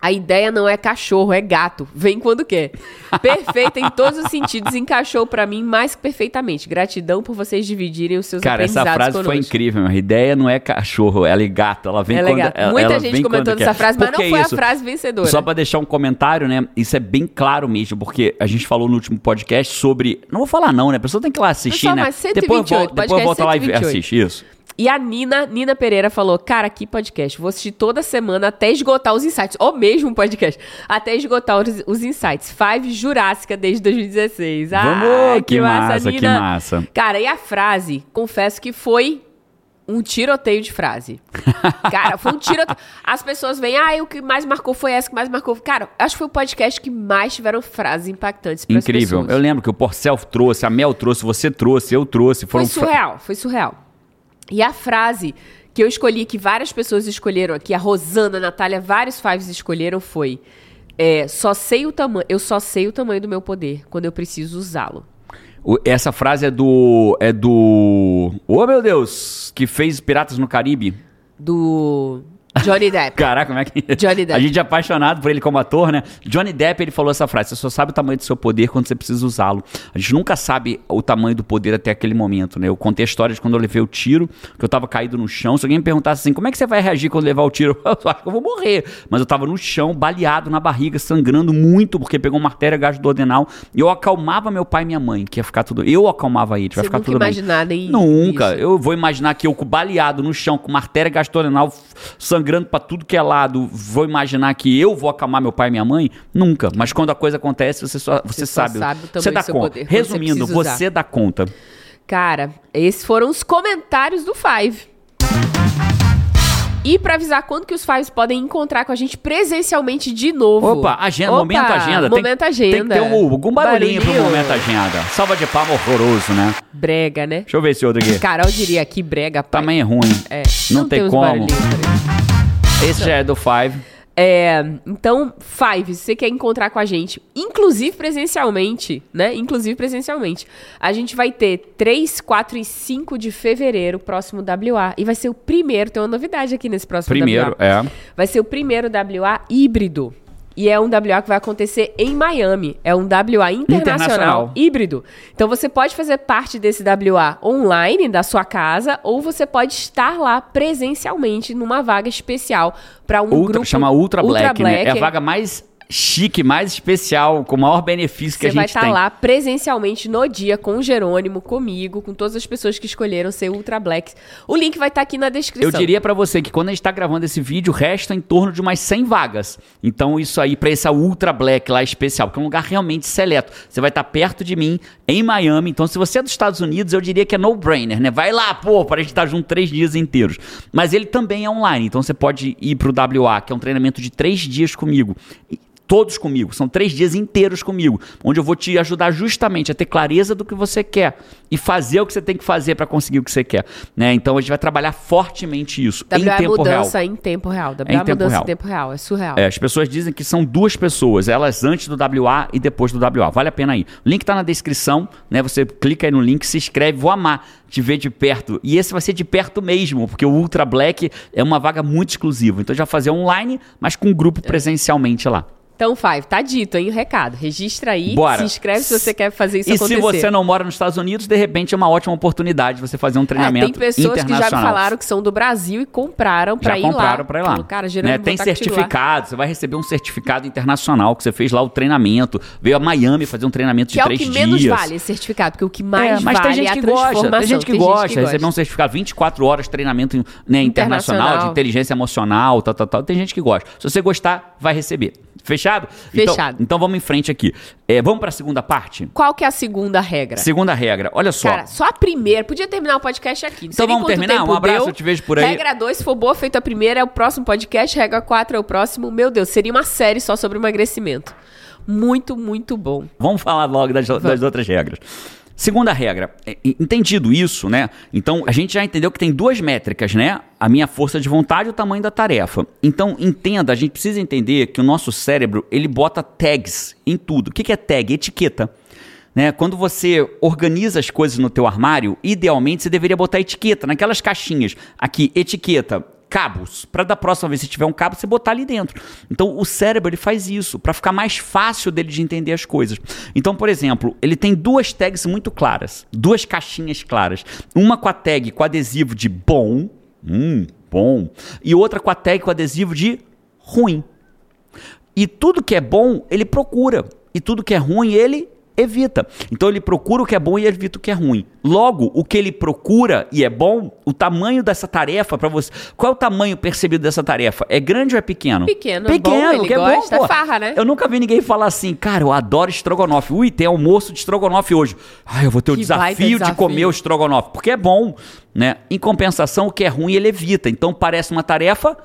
Speaker 2: A ideia não é cachorro, é gato. Vem quando quer. Perfeita em todos os sentidos. Encaixou pra mim mais que perfeitamente. Gratidão por vocês dividirem os seus
Speaker 1: Cara, essa frase foi
Speaker 2: conosco.
Speaker 1: incrível. A ideia não é cachorro, ela é gato. Ela vem
Speaker 2: Ela é
Speaker 1: quando
Speaker 2: gata.
Speaker 1: ela-
Speaker 2: Muita
Speaker 1: ela
Speaker 2: gente comentou
Speaker 1: quer.
Speaker 2: frase, mas não foi
Speaker 1: isso?
Speaker 2: a frase vencedora.
Speaker 1: Só pra deixar um comentário, né? Isso é bem claro mesmo, porque a gente falou no último podcast sobre. Não vou falar, não, né? A pessoa tem que ir lá assistir,
Speaker 2: Pessoal,
Speaker 1: né?
Speaker 2: mas
Speaker 1: depois
Speaker 2: 128,
Speaker 1: volta, depois
Speaker 2: podcast
Speaker 1: volta lá e
Speaker 2: 128.
Speaker 1: assiste. Isso.
Speaker 2: E a Nina, Nina Pereira falou: Cara, que podcast. Vou assistir toda semana até esgotar os insights. Ou mesmo um podcast. Até esgotar os, os insights. Five Jurássica desde 2016. Ah,
Speaker 1: Vamos! Que massa, que massa.
Speaker 2: Cara, e a frase? Confesso que foi um tiroteio de frase. Cara, foi um tiroteio. As pessoas vêm, ah, o que mais marcou foi essa que mais marcou. Cara, acho que foi o podcast que mais tiveram frases impactantes
Speaker 1: Incrível.
Speaker 2: pessoas.
Speaker 1: Eu lembro que o Porcel trouxe, a Mel trouxe, você trouxe, eu trouxe.
Speaker 2: Foi
Speaker 1: Foram fra-
Speaker 2: surreal, foi surreal. E a frase que eu escolhi, que várias pessoas escolheram aqui, a Rosana, a Natália, vários fives escolheram, foi é, só sei o tamanho, eu só sei o tamanho do meu poder quando eu preciso usá-lo.
Speaker 1: Essa frase é do. É do. Oh, meu Deus! Que fez Piratas no Caribe.
Speaker 2: Do Johnny Depp.
Speaker 1: Caraca, como é que.
Speaker 2: Johnny Depp.
Speaker 1: A gente é apaixonado por ele como ator, né? Johnny Depp, ele falou essa frase: você só sabe o tamanho do seu poder quando você precisa usá-lo. A gente nunca sabe o tamanho do poder até aquele momento, né? Eu contei a história de quando eu levei o tiro, que eu tava caído no chão. Se alguém me perguntasse assim, como é que você vai reagir quando levar o tiro? Eu acho que eu vou morrer. Mas eu tava no chão, baleado na barriga, sangrando muito, porque pegou uma artéria gastrodenal. E eu acalmava meu pai e minha mãe, que ia ficar tudo. Eu acalmava ele, vai ficar
Speaker 2: nunca
Speaker 1: tudo bem.
Speaker 2: imaginar nem
Speaker 1: Nunca. Eu vou imaginar que eu baleado no chão, com uma artéria gastrodenal f- sangrando pra tudo que é lado, vou imaginar que eu vou acalmar meu pai e minha mãe? Nunca. Mas quando a coisa acontece, você só você,
Speaker 2: Você
Speaker 1: sabe.
Speaker 2: sabe
Speaker 1: você dá conta.
Speaker 2: poder, você
Speaker 1: Resumindo,
Speaker 2: usar.
Speaker 1: você dá conta.
Speaker 2: Cara, esses foram os comentários do Five. E pra avisar quando que os Fives podem encontrar com a gente presencialmente de novo.
Speaker 1: Opa, agenda,
Speaker 2: Opa,
Speaker 1: momento agenda. Tem-
Speaker 2: Momento
Speaker 1: Tem
Speaker 2: agenda.
Speaker 1: que ter um, algum barulhinho, pro
Speaker 2: Barulhinho.
Speaker 1: momento agenda. Salva de palma horroroso, né?
Speaker 2: Brega, né?
Speaker 1: Deixa eu ver esse outro aqui.
Speaker 2: Carol diria que brega, pai.
Speaker 1: Também é ruim.
Speaker 2: É,
Speaker 1: não tem
Speaker 2: os
Speaker 1: como. Esse já é do Five.
Speaker 2: É, então, Five, se você quer encontrar com a gente, inclusive presencialmente, né? Inclusive presencialmente, a gente vai ter 3, 4 e 5 de fevereiro, próximo WA. E vai ser o primeiro, tem uma novidade aqui nesse próximo
Speaker 1: Primeiro,
Speaker 2: WA.
Speaker 1: é.
Speaker 2: Vai ser o primeiro WA híbrido. E é um WA que vai acontecer em Miami. É um WA internacional,
Speaker 1: Internacional.
Speaker 2: híbrido. Então você pode fazer parte desse WA online da sua casa ou você pode estar lá presencialmente numa vaga especial para um
Speaker 1: Ultra,
Speaker 2: grupo
Speaker 1: chama Ultra Black,
Speaker 2: Ultra
Speaker 1: né? É a
Speaker 2: Black.
Speaker 1: vaga mais chique, mais especial, com o maior benefício que
Speaker 2: Você
Speaker 1: a
Speaker 2: vai
Speaker 1: gente
Speaker 2: estar
Speaker 1: tem.
Speaker 2: lá presencialmente no dia com o Jerônimo, comigo, com todas as pessoas que escolheram ser Ultra Black. O link vai estar aqui na descrição.
Speaker 1: Eu diria pra você que quando a gente tá gravando esse vídeo, resta em torno de umas 100 vagas. Então isso aí pra essa Ultra Black lá especial, porque é um lugar realmente seleto. Você vai estar perto de mim, em Miami. Então se você é dos Estados Unidos, eu diria que é no-brainer, né? Vai lá, pô, pra gente estar junto três dias inteiros. Mas ele também é online, então você pode ir pro WA, que é um treinamento de três dias comigo. Todos comigo, são três dias inteiros comigo, onde eu vou te ajudar justamente a ter clareza do que você quer e fazer o que você tem que fazer para conseguir o que você quer, né? Então a gente vai trabalhar fortemente isso em
Speaker 2: WA é
Speaker 1: tempo real.
Speaker 2: mudança em tempo real. WA
Speaker 1: É em
Speaker 2: é
Speaker 1: tempo
Speaker 2: mudança
Speaker 1: real.
Speaker 2: em tempo real. É surreal.
Speaker 1: É, as pessoas dizem que são duas pessoas, elas antes do WA e depois do WA. Vale a pena ir. O link tá na descrição, né? Você clica aí no link, se inscreve, vou amar te ver de perto. E esse vai ser de perto mesmo, porque o Ultra Black é uma vaga muito exclusiva. Então já fazer online, mas com um grupo presencialmente lá.
Speaker 2: Então, Five, tá dito, hein? O recado. Registra aí,
Speaker 1: Bora.
Speaker 2: se inscreve se você quer fazer isso
Speaker 1: e
Speaker 2: acontecer.
Speaker 1: se você não mora nos Estados Unidos, de repente é uma ótima oportunidade de você fazer um
Speaker 2: É,
Speaker 1: treinamento
Speaker 2: tem pessoas que já me falaram que são do Brasil e compraram pra
Speaker 1: Já
Speaker 2: ir
Speaker 1: compraram
Speaker 2: lá.
Speaker 1: pra ir lá.
Speaker 2: Cara,
Speaker 1: né? Tem
Speaker 2: contigo lá.
Speaker 1: certificado, você vai receber um certificado internacional que você fez lá o treinamento, veio a Miami fazer um treinamento
Speaker 2: Que
Speaker 1: de
Speaker 2: é o
Speaker 1: três
Speaker 2: que
Speaker 1: dias.
Speaker 2: menos vale esse certificado, porque o que mais
Speaker 1: É, mas
Speaker 2: vale
Speaker 1: tem gente
Speaker 2: é a
Speaker 1: que gosta, tem gente que gosta, de receber um certificado 24 horas treinamento né, internacional,
Speaker 2: Internacional.
Speaker 1: de inteligência emocional, tal, tal, tal. Tem gente que gosta. Se você gostar, vai receber. Fechado? Então-
Speaker 2: Fechado.
Speaker 1: Então, vamos em frente aqui. É, vamos para a segunda parte?
Speaker 2: Qual que é a segunda regra?
Speaker 1: Segunda regra. Olha só.
Speaker 2: Cara, só a primeira. Podia terminar o podcast aqui. Não
Speaker 1: Então vamos terminar? Um abraço,
Speaker 2: deu.
Speaker 1: eu te vejo por aí.
Speaker 2: Regra 2, se for boa, feita a primeira, é o próximo podcast. Regra 4 é o próximo. Meu Deus, seria uma série só sobre emagrecimento. Muito, muito bom.
Speaker 1: Vamos falar logo das, das outras regras. Segunda regra, é, entendido isso, né? Então a gente já entendeu que tem duas métricas, né? A minha força de vontade e o tamanho da tarefa. Então entenda, a gente precisa entender que o nosso cérebro ele bota tags em tudo. O que é tag? Etiqueta. Né? Quando você organiza as coisas no teu armário, idealmente você deveria botar etiqueta naquelas caixinhas. Aqui, etiqueta, cabos. Para da próxima vez, se tiver um cabo, você botar ali dentro. Então, o cérebro ele faz isso para ficar mais fácil dele de entender as coisas. Então, por exemplo, ele tem duas tags muito claras, duas caixinhas claras. Uma com a tag com adesivo de bom, hum, bom, e outra com a tag com adesivo de ruim. E tudo que é bom, ele procura. E tudo que é ruim, ele evita. Então ele procura o que é bom e evita o que é ruim. Logo, o que ele procura e é bom, o tamanho dessa tarefa para você. Qual é o tamanho percebido dessa tarefa? É grande ou é pequeno?
Speaker 2: Pequeno, é
Speaker 1: pequeno,
Speaker 2: bom,
Speaker 1: que é
Speaker 2: gosta,
Speaker 1: bom, pô.
Speaker 2: farra, né?
Speaker 1: Eu nunca vi ninguém falar assim, cara, eu adoro estrogonofe. Ui, tem almoço de estrogonofe hoje. Ai, eu vou ter o
Speaker 2: baita
Speaker 1: desafio, de
Speaker 2: desafio.
Speaker 1: comer o estrogonofe, porque é bom, né? Em compensação, o que é ruim ele evita. Então parece uma tarefa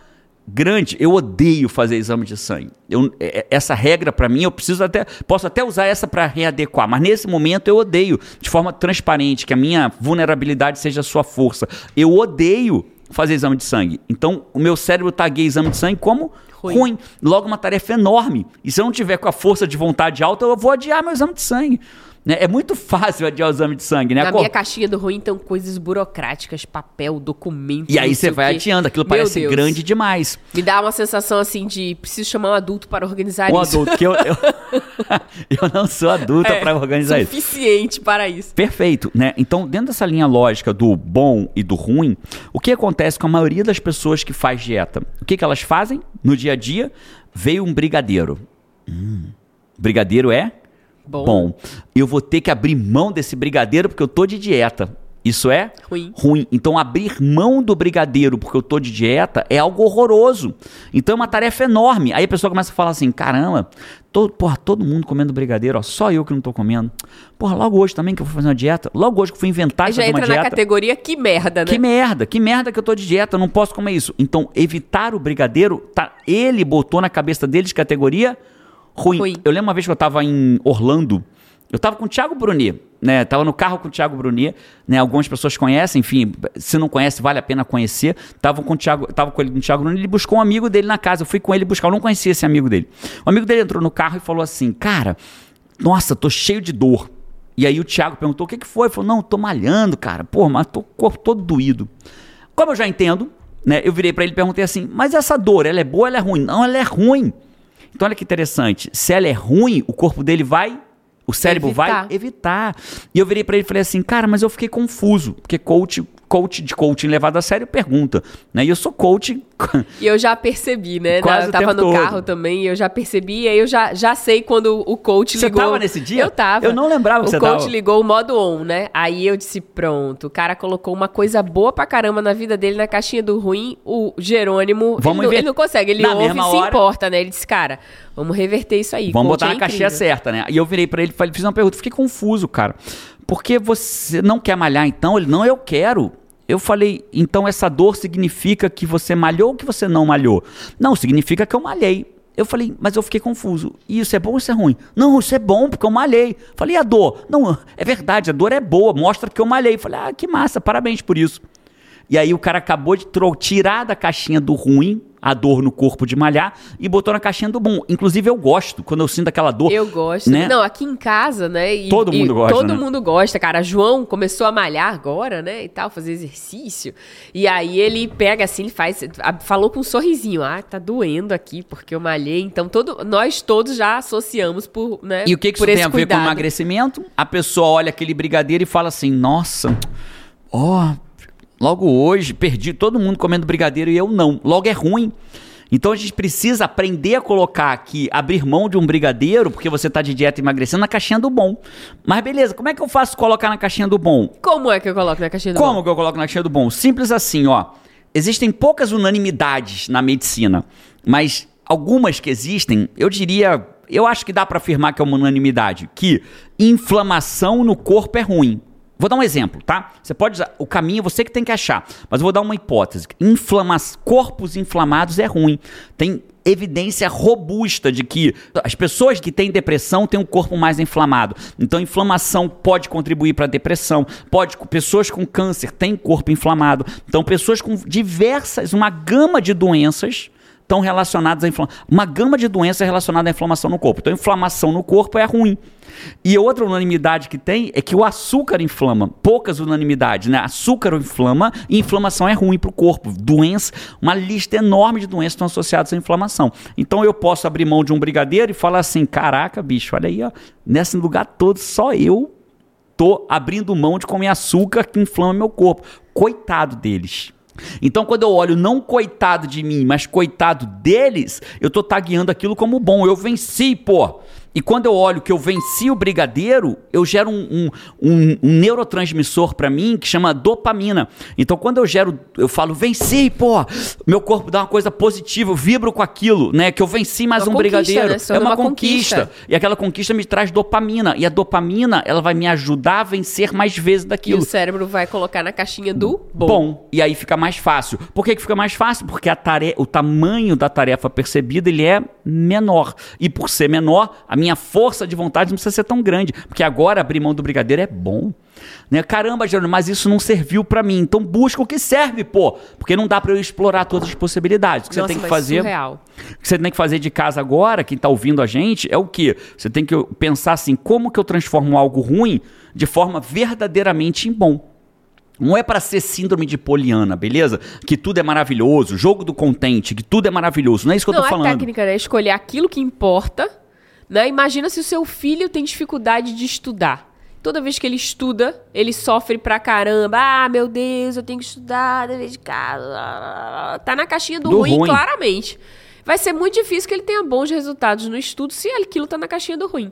Speaker 1: grande. Eu odeio fazer exame de sangue. Eu- é- é- essa regra para mim, eu preciso até posso até usar essa para readequar, mas nesse momento eu odeio de forma transparente que a minha vulnerabilidade seja a sua força. Eu odeio fazer exame de sangue. Então, o meu cérebro tagueia exame de sangue como
Speaker 2: Ruim.
Speaker 1: ruim. Logo, uma tarefa enorme. E se eu não tiver com a força de vontade alta, eu vou adiar meu exame de sangue. Né? É muito fácil adiar o exame de sangue, né?
Speaker 2: Na minha caixinha do ruim estão coisas burocráticas, papel, documento.
Speaker 1: E aí você vai adiando, aquilo
Speaker 2: Meu
Speaker 1: parece
Speaker 2: Deus.
Speaker 1: grande demais.
Speaker 2: Me dá uma sensação assim de preciso chamar um adulto para organizar
Speaker 1: Um
Speaker 2: isso.
Speaker 1: adulto, que eu, eu, eu não sou adulta
Speaker 2: É,
Speaker 1: para organizar isso.
Speaker 2: Suficiente para isso.
Speaker 1: Perfeito, né? Então, dentro dessa linha lógica do bom e do ruim, o que acontece com a maioria das pessoas que faz dieta? O que, que elas fazem no dia a dia? Veio um brigadeiro. Hum, brigadeiro é
Speaker 2: Bom.
Speaker 1: bom. Eu vou ter que abrir mão desse brigadeiro porque eu tô de dieta. Isso é
Speaker 2: Ruim.
Speaker 1: ruim. Então, abrir mão do brigadeiro porque eu tô de dieta é algo horroroso. Então, é uma tarefa enorme. Aí a pessoa começa a falar assim: caramba, todo, porra, todo mundo comendo brigadeiro, ó, só eu que não tô comendo. Porra, logo hoje também que eu vou fazer uma dieta. Logo hoje que eu fui inventar de
Speaker 2: já
Speaker 1: fazer uma
Speaker 2: entra na
Speaker 1: dieta.
Speaker 2: categoria que merda, né?
Speaker 1: Que merda, que merda que eu tô de dieta, não posso comer isso. Então, evitar o brigadeiro, tá, ele botou na cabeça dele de categoria ruim.
Speaker 2: Ruim.
Speaker 1: Eu lembro uma vez que eu tava em Orlando Eu tava com o Thiago Brunet, né? Tava no carro com o Thiago Brunet, né? Algumas pessoas conhecem, enfim, se não conhece, vale a pena conhecer. Tava com o Thiago, tava com ele com o Thiago Brunet, ele buscou um amigo dele na casa. Eu fui com ele buscar, eu não conhecia esse amigo dele. O amigo dele entrou no carro e falou assim: "Cara, nossa, tô cheio de dor". E aí o Thiago perguntou: "O que que foi?" Ele falou: "Não, tô malhando, cara. Pô, mas tô com o corpo todo doído". Como eu já entendo, né? Eu virei para ele e perguntei assim: "Mas essa dor, ela é boa ou ela é ruim?" "Não, ela é ruim". Então olha que interessante, se ela é ruim, o corpo dele vai o cérebro
Speaker 2: Evitar.
Speaker 1: vai evitar. E eu virei para ele e falei assim, cara, mas eu fiquei confuso, porque coach, coach de coaching levado a sério pergunta, né? E eu sou coach.
Speaker 2: E eu já percebi, né?
Speaker 1: Quase
Speaker 2: eu
Speaker 1: o
Speaker 2: tava no
Speaker 1: todo.
Speaker 2: carro também, eu já percebi, e aí eu já, já sei quando o coach
Speaker 1: Você
Speaker 2: ligou.
Speaker 1: tava nesse dia?
Speaker 2: Eu tava.
Speaker 1: Eu não lembrava que
Speaker 2: o
Speaker 1: você
Speaker 2: coach
Speaker 1: tava.
Speaker 2: ligou o modo on, né? Aí eu disse, pronto, o cara colocou uma coisa boa pra caramba na vida dele na caixinha do ruim, o Jerônimo,
Speaker 1: Vamos
Speaker 2: ele, não, ele não consegue, ele
Speaker 1: Na
Speaker 2: ouve e se
Speaker 1: hora-
Speaker 2: importa, né? Ele disse, cara, vamos reverter isso aí.
Speaker 1: Vamos botar
Speaker 2: é
Speaker 1: na caixinha certa, né? E eu virei para ele e falei, fiz uma pergunta, fiquei confuso, cara. Porque você não quer malhar então? Ele, não, eu quero. Eu falei, então essa dor significa que você malhou ou que você não malhou? Não, significa que eu malhei. Eu falei, mas eu fiquei confuso. Isso é bom ou isso é ruim? Não, isso é bom, porque eu malhei. Falei, a dor? Não, é verdade, a dor é boa, mostra que eu malhei. Falei, ah, que massa, parabéns por isso. E aí o cara acabou de tirar da caixinha do ruim a dor no corpo de malhar e botou na caixinha do bom. Inclusive eu gosto, quando eu sinto aquela dor.
Speaker 2: Eu gosto.
Speaker 1: Né?
Speaker 2: Não, aqui em casa, né? e-
Speaker 1: Todo mundo gosta,
Speaker 2: Todo
Speaker 1: né?
Speaker 2: mundo gosta, cara. João começou a malhar agora, né? E tal, fazer exercício. E aí ele pega assim, ele faz. Falou com um sorrisinho. Ah, tá doendo aqui porque eu malhei. Então todo, nós todos já associamos por, né?
Speaker 1: E o que, que isso tem a ver com emagrecimento? A pessoa olha aquele brigadeiro e fala assim: nossa, ó, logo hoje perdi todo mundo comendo brigadeiro e eu não. Logo é ruim. Então a gente precisa aprender a colocar aqui, abrir mão de um brigadeiro, porque você tá de dieta emagrecendo, na caixinha do bom. Mas beleza, como é que eu faço colocar na caixinha do bom?
Speaker 2: Como é que eu coloco na caixinha do
Speaker 1: Como
Speaker 2: bom?
Speaker 1: que eu coloco na caixinha do bom? Simples assim, ó. Existem poucas unanimidades na medicina, mas algumas que existem, eu diria, eu acho que dá pra afirmar que é uma unanimidade, que inflamação no corpo é ruim. Vou dar um exemplo, tá? Você pode usar, o caminho você que tem que achar, mas eu vou dar uma hipótese. Inflama corpos inflamados é ruim. Tem evidência robusta de que as pessoas que têm depressão têm um corpo mais inflamado. Então, inflamação pode contribuir para a depressão. Pode, pessoas com câncer têm corpo inflamado. Então, pessoas com diversas, uma gama de doenças estão relacionadas à inflamação. Uma gama de doenças relacionadas à inflamação no corpo. Então, inflamação no corpo é ruim. E outra unanimidade que tem é que o açúcar inflama. Poucas unanimidades, né? Açúcar inflama e inflamação é ruim para o corpo. Doença, uma lista enorme de doenças estão associadas à inflamação. Então eu posso abrir mão de um brigadeiro e falar assim: caraca, bicho, olha aí, ó, nesse lugar todo só eu tô abrindo mão de comer açúcar que inflama meu corpo. Coitado deles. Então, quando eu olho não coitado de mim, mas coitado deles, eu tô tagueando aquilo como bom. Eu venci, pô. E quando eu olho que eu venci o brigadeiro, eu gero um, um, um- um neurotransmissor pra mim que chama dopamina. Então, quando eu gero, eu falo, venci, pô, meu corpo dá uma coisa positiva, eu vibro com aquilo, né? Que eu venci mais
Speaker 2: Uma
Speaker 1: um brigadeiro.
Speaker 2: né?
Speaker 1: É uma
Speaker 2: uma
Speaker 1: conquista.
Speaker 2: conquista.
Speaker 1: E aquela conquista me traz dopamina. E a dopamina, ela vai me ajudar a vencer mais vezes
Speaker 2: E
Speaker 1: daquilo
Speaker 2: o cérebro vai colocar na caixinha do bom.
Speaker 1: bom. E aí fica mais fácil. Por que, que fica mais fácil? Porque a tare... o tamanho da tarefa percebida ele é menor. E por ser menor, a minha força de vontade não precisa ser tão grande. Porque agora abrir mão do brigadeiro é bom. Né? Caramba, Jerônimo, mas isso não serviu pra mim. Então busca o que serve, pô. Porque não dá pra eu explorar todas as possibilidades. O que
Speaker 2: Nossa,
Speaker 1: você tem que fazer.
Speaker 2: surreal.
Speaker 1: O que você tem que fazer de casa agora, quem tá ouvindo a gente, é o quê? Você tem que pensar assim: como que eu transformo algo ruim de forma verdadeiramente em bom? Não é para ser síndrome de Poliana, beleza? Que tudo é maravilhoso, jogo do contente, que tudo é maravilhoso. Não é isso que eu
Speaker 2: Não,
Speaker 1: tô
Speaker 2: é
Speaker 1: falando.
Speaker 2: técnica, né? Escolher aquilo que importa. Né? Imagina se o seu filho tem dificuldade de estudar. Toda vez que ele estuda, ele sofre pra caramba. Ah, meu Deus, eu tenho que estudar, dever de casa. Tá na caixinha do,
Speaker 1: Do
Speaker 2: ruim,
Speaker 1: ruim.
Speaker 2: claramente. Vai ser muito difícil que ele tenha bons resultados no estudo se aquilo tá na caixinha do ruim.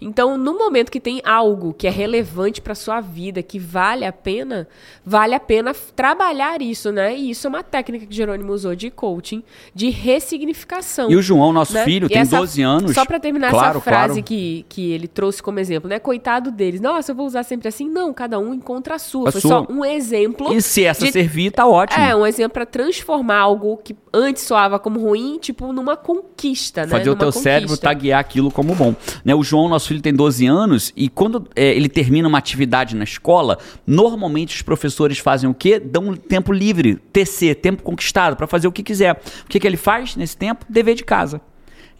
Speaker 2: Então, no momento que tem algo que é relevante pra sua vida, que vale a pena, vale a pena trabalhar isso, né? E isso é uma técnica que Jerônimo usou de coaching, de ressignificação.
Speaker 1: E o João, nosso
Speaker 2: né?
Speaker 1: filho,
Speaker 2: E
Speaker 1: tem
Speaker 2: essa-
Speaker 1: 12 anos.
Speaker 2: Só pra terminar
Speaker 1: Claro,
Speaker 2: essa frase
Speaker 1: claro.
Speaker 2: que, que ele trouxe como exemplo, né? Coitado deles. Nossa, eu vou usar sempre assim. Não, cada um encontra a sua.
Speaker 1: A
Speaker 2: Foi
Speaker 1: sua.
Speaker 2: só um exemplo.
Speaker 1: E se essa
Speaker 2: de-
Speaker 1: servir, tá ótimo.
Speaker 2: É, um exemplo pra transformar algo que antes soava como ruim, tipo tipo, numa conquista, né?
Speaker 1: Fazer
Speaker 2: numa
Speaker 1: o teu
Speaker 2: conquista.
Speaker 1: cérebro taguear aquilo como bom. Né, o João, nosso filho, tem 12 anos e quando é, ele termina uma atividade na escola, normalmente os professores fazem o quê? Dão um tempo livre, TC, tempo conquistado, para fazer o que quiser. O que, que ele faz nesse tempo? Dever de casa.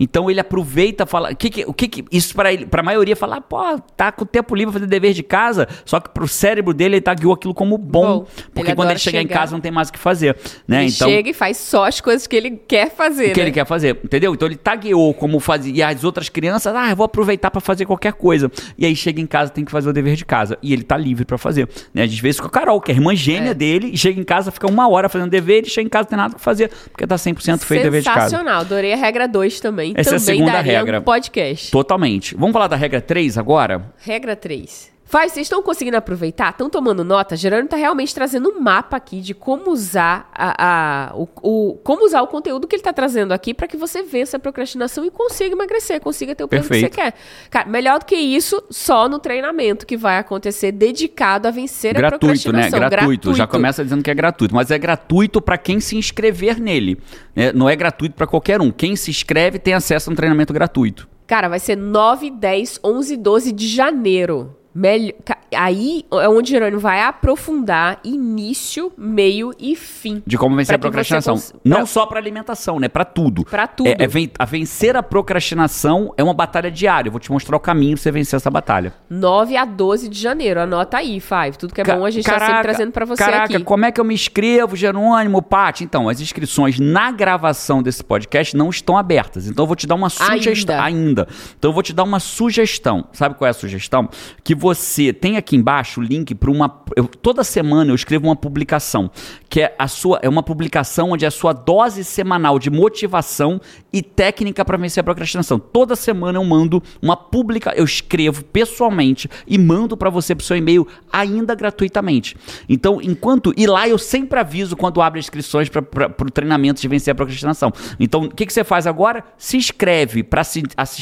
Speaker 1: Então ele aproveita, fala, o que que, o que, que isso para ele, para a maioria falar, pô, tá com tempo livre pra fazer dever de casa, só que pro cérebro dele ele tagueou aquilo como bom,
Speaker 2: Bom,
Speaker 1: porque
Speaker 2: ele
Speaker 1: quando ele chegar em
Speaker 2: chegar.
Speaker 1: casa não tem mais o que fazer, né?
Speaker 2: Ele
Speaker 1: então
Speaker 2: chega e faz só as coisas que ele quer fazer,
Speaker 1: o que
Speaker 2: né?
Speaker 1: ele quer fazer, entendeu? Então ele tagueou como fazer. E as outras crianças, ah, eu vou aproveitar pra fazer qualquer coisa. E aí chega em casa, tem que fazer o dever de casa. E ele tá livre pra fazer. Né? Às vezes com a Carol, que é a irmã gêmea
Speaker 2: É.
Speaker 1: dele, chega em casa, fica uma hora fazendo dever, e chega em casa não tem nada o que fazer, porque tá 100% feito o dever de casa.
Speaker 2: Sensacional, adorei a regra 2 também.
Speaker 1: Essa é a
Speaker 2: também
Speaker 1: segunda
Speaker 2: daria
Speaker 1: regra.
Speaker 2: um podcast.
Speaker 1: Totalmente. Vamos falar da regra 3 agora?
Speaker 2: Regra 3. Faz, vocês estão conseguindo aproveitar? Estão tomando nota? Gerando tá realmente trazendo um mapa aqui de como usar a, a- o, o- como usar o conteúdo que ele tá trazendo aqui para que você vença a procrastinação e consiga emagrecer, consiga ter o peso que você
Speaker 1: Perfeito.
Speaker 2: quer. Cara, melhor do que isso, só no treinamento que vai acontecer dedicado a vencer a
Speaker 1: gratuito, né?
Speaker 2: procrastinação.
Speaker 1: Gratuito. Já começa dizendo que é gratuito, mas é gratuito pra quem se inscrever nele. né? Não é gratuito pra qualquer um. Quem se inscreve tem acesso a um treinamento gratuito.
Speaker 2: Cara, vai ser 9, 10, 11 e 12 de janeiro. Melhor, ca- aí é onde Jerônimo vai aprofundar início, meio e fim.
Speaker 1: De como vencer a procrastinação.
Speaker 2: cons-
Speaker 1: Não
Speaker 2: pra-
Speaker 1: só para alimentação, né? Para tudo.
Speaker 2: Pra tudo.
Speaker 1: É, é ven- a vencer a procrastinação é uma batalha diária. Eu vou te mostrar o caminho pra você vencer essa batalha.
Speaker 2: 9 a 12 de janeiro. Anota aí, Five. Tudo que é
Speaker 1: Ca-
Speaker 2: bom a gente tá sempre trazendo pra você
Speaker 1: caraca,
Speaker 2: aqui.
Speaker 1: como é que eu me inscrevo, Jerônimo, Paty? Então, as inscrições na gravação desse podcast não estão abertas. Então, eu vou te dar uma sugestão.
Speaker 2: Ainda.
Speaker 1: Ainda. Então, eu vou te dar uma sugestão. Sabe qual é a sugestão? Que você tem aqui embaixo o link para uma. eu- toda semana eu escrevo uma publicação. Que é a sua. É uma publicação onde é a sua dose semanal de motivação e técnica para vencer a procrastinação. Toda semana eu mando uma publicação. Eu escrevo pessoalmente e mando para você pro seu e-mail ainda gratuitamente. Então, enquanto. E lá eu sempre aviso quando abre inscrições para o treinamento de vencer a procrastinação. Então, o que, que você faz agora? Se inscreve para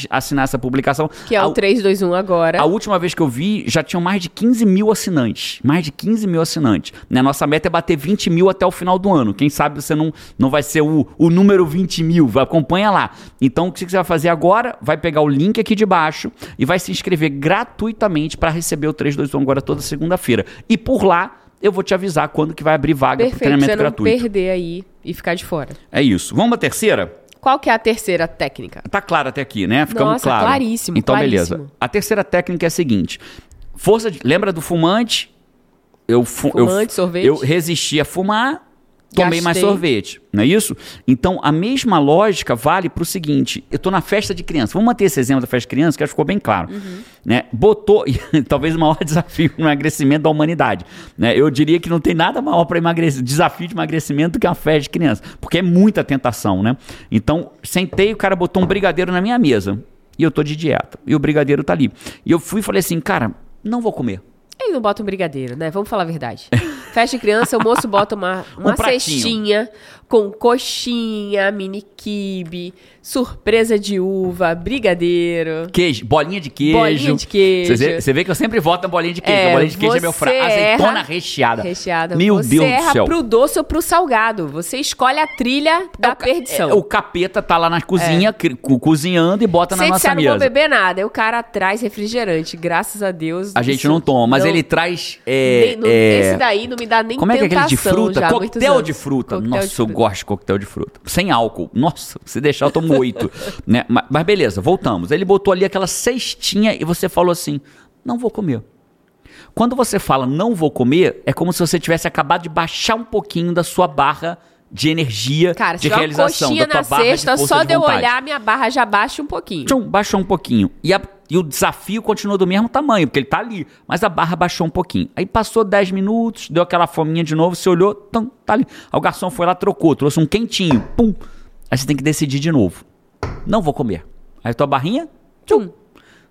Speaker 1: assinar essa publicação.
Speaker 2: Que é
Speaker 1: A-
Speaker 2: o 3, 2, 1 agora.
Speaker 1: a última vez que eu vi, já tinham mais de 15 mil assinantes. Mais de 15 mil assinantes. Né? Nossa meta é bater 20 mil até o final do ano. Quem sabe você não, não vai ser o, o número 20 mil. Acompanha lá. Então, o que você vai fazer agora? Vai pegar o link aqui de baixo e vai se inscrever gratuitamente para receber o 321 agora toda segunda-feira. E por lá, eu vou te avisar quando que vai abrir vaga para
Speaker 2: Perfeito,
Speaker 1: treinamento
Speaker 2: você não
Speaker 1: gratuito.
Speaker 2: perder aí e ficar de fora.
Speaker 1: É isso. Vamos pra terceira?
Speaker 2: Qual que é a terceira técnica?
Speaker 1: Tá claro até aqui, né? Ficamos
Speaker 2: Nossa,
Speaker 1: claro.
Speaker 2: claríssimo,
Speaker 1: Então,
Speaker 2: claríssimo.
Speaker 1: beleza. A terceira técnica é a seguinte: força de, lembra do fumante? Eu, fu- eu-
Speaker 2: Fumante, sorvete.
Speaker 1: eu resisti a fumar, tomei mais
Speaker 2: Gastei.
Speaker 1: sorvete, não é isso? Então, a mesma lógica vale pro seguinte: eu tô na festa de criança. Vamos manter esse exemplo da festa de criança, que acho que ficou bem claro.
Speaker 2: Uhum.
Speaker 1: Né? Botou, talvez o maior desafio no emagrecimento da humanidade. Né? Eu diria que não tem nada maior para emagrecer, desafio de emagrecimento do que uma festa de criança, porque é muita tentação, né? Então, sentei, o cara botou um brigadeiro na minha mesa. E eu tô de dieta. E o brigadeiro tá ali. E eu fui e falei assim, cara, não vou comer.
Speaker 2: Ele não bota um brigadeiro, né? Vamos falar a verdade. Festa de criança, o moço bota uma, uma
Speaker 1: Um
Speaker 2: cestinha com coxinha, mini quibe, surpresa de uva, brigadeiro.
Speaker 1: Queijo, bolinha de queijo.
Speaker 2: Bolinha de queijo.
Speaker 1: Você vê, você vê que eu sempre voto na bolinha de queijo.
Speaker 2: É,
Speaker 1: a bolinha de queijo é meu
Speaker 2: você
Speaker 1: fraco. Azeitona recheada.
Speaker 2: Recheada.
Speaker 1: Meu
Speaker 2: você
Speaker 1: Deus
Speaker 2: erra
Speaker 1: do céu.
Speaker 2: pro doce ou pro salgado. Você escolhe a trilha da
Speaker 1: É o ca-
Speaker 2: perdição.
Speaker 1: é, o capeta tá lá na cozinha, co- cozinhando e bota na
Speaker 2: Você
Speaker 1: nossa
Speaker 2: disser, não vou
Speaker 1: mesa.
Speaker 2: beber nada. Aí o cara traz refrigerante. Graças a Deus.
Speaker 1: A gente não toma, mas
Speaker 2: não-
Speaker 1: ele traz. é,
Speaker 2: nem- não-
Speaker 1: é,
Speaker 2: Esse daí não me dá nem
Speaker 1: Como é que é aquele de fruta?
Speaker 2: já,
Speaker 1: coquetel de fruta.
Speaker 2: Coquetel
Speaker 1: Nossa,
Speaker 2: de fruta.
Speaker 1: Gosto de coquetel de fruta. Sem álcool. Nossa, se deixar eu tomo oito. né? mas, mas beleza, voltamos. Ele botou ali aquela cestinha e você falou assim: não vou comer. Quando você fala não vou comer, é como se você tivesse acabado de baixar um pouquinho da sua barra de energia
Speaker 2: Cara,
Speaker 1: de realização, da tua
Speaker 2: na
Speaker 1: barra força
Speaker 2: só
Speaker 1: de
Speaker 2: eu olhar, minha barra já baixa um pouquinho.
Speaker 1: Tchum, baixou um pouquinho. E, a- e o desafio continua do mesmo tamanho, porque ele tá ali. Mas a barra baixou um pouquinho. Aí passou 10 minutos, deu aquela fominha de novo, você olhou, tum, tá ali. Aí o garçom foi lá, trocou, trouxe um quentinho. Pum. Aí você tem que decidir de novo. Não vou comer. Aí a tua barrinha,
Speaker 2: Tum.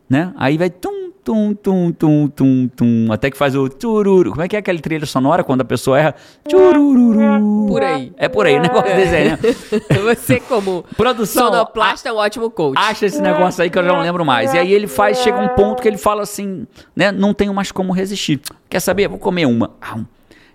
Speaker 1: né? Aí vai tum, tum, tum, tum, tum, tum. Até que faz o tururu. Como é que é aquela trilha sonora quando a pessoa erra? Tururu.
Speaker 2: Por aí.
Speaker 1: É por aí, o negócio desse aí, né?
Speaker 2: Você, como
Speaker 1: Produção,
Speaker 2: sonoplasta, é um ótimo coach.
Speaker 1: acha esse negócio aí que eu já não lembro mais. E aí ele faz, chega um ponto que ele fala assim, né? Não tenho mais como resistir. Quer saber? Vou comer uma. Ah,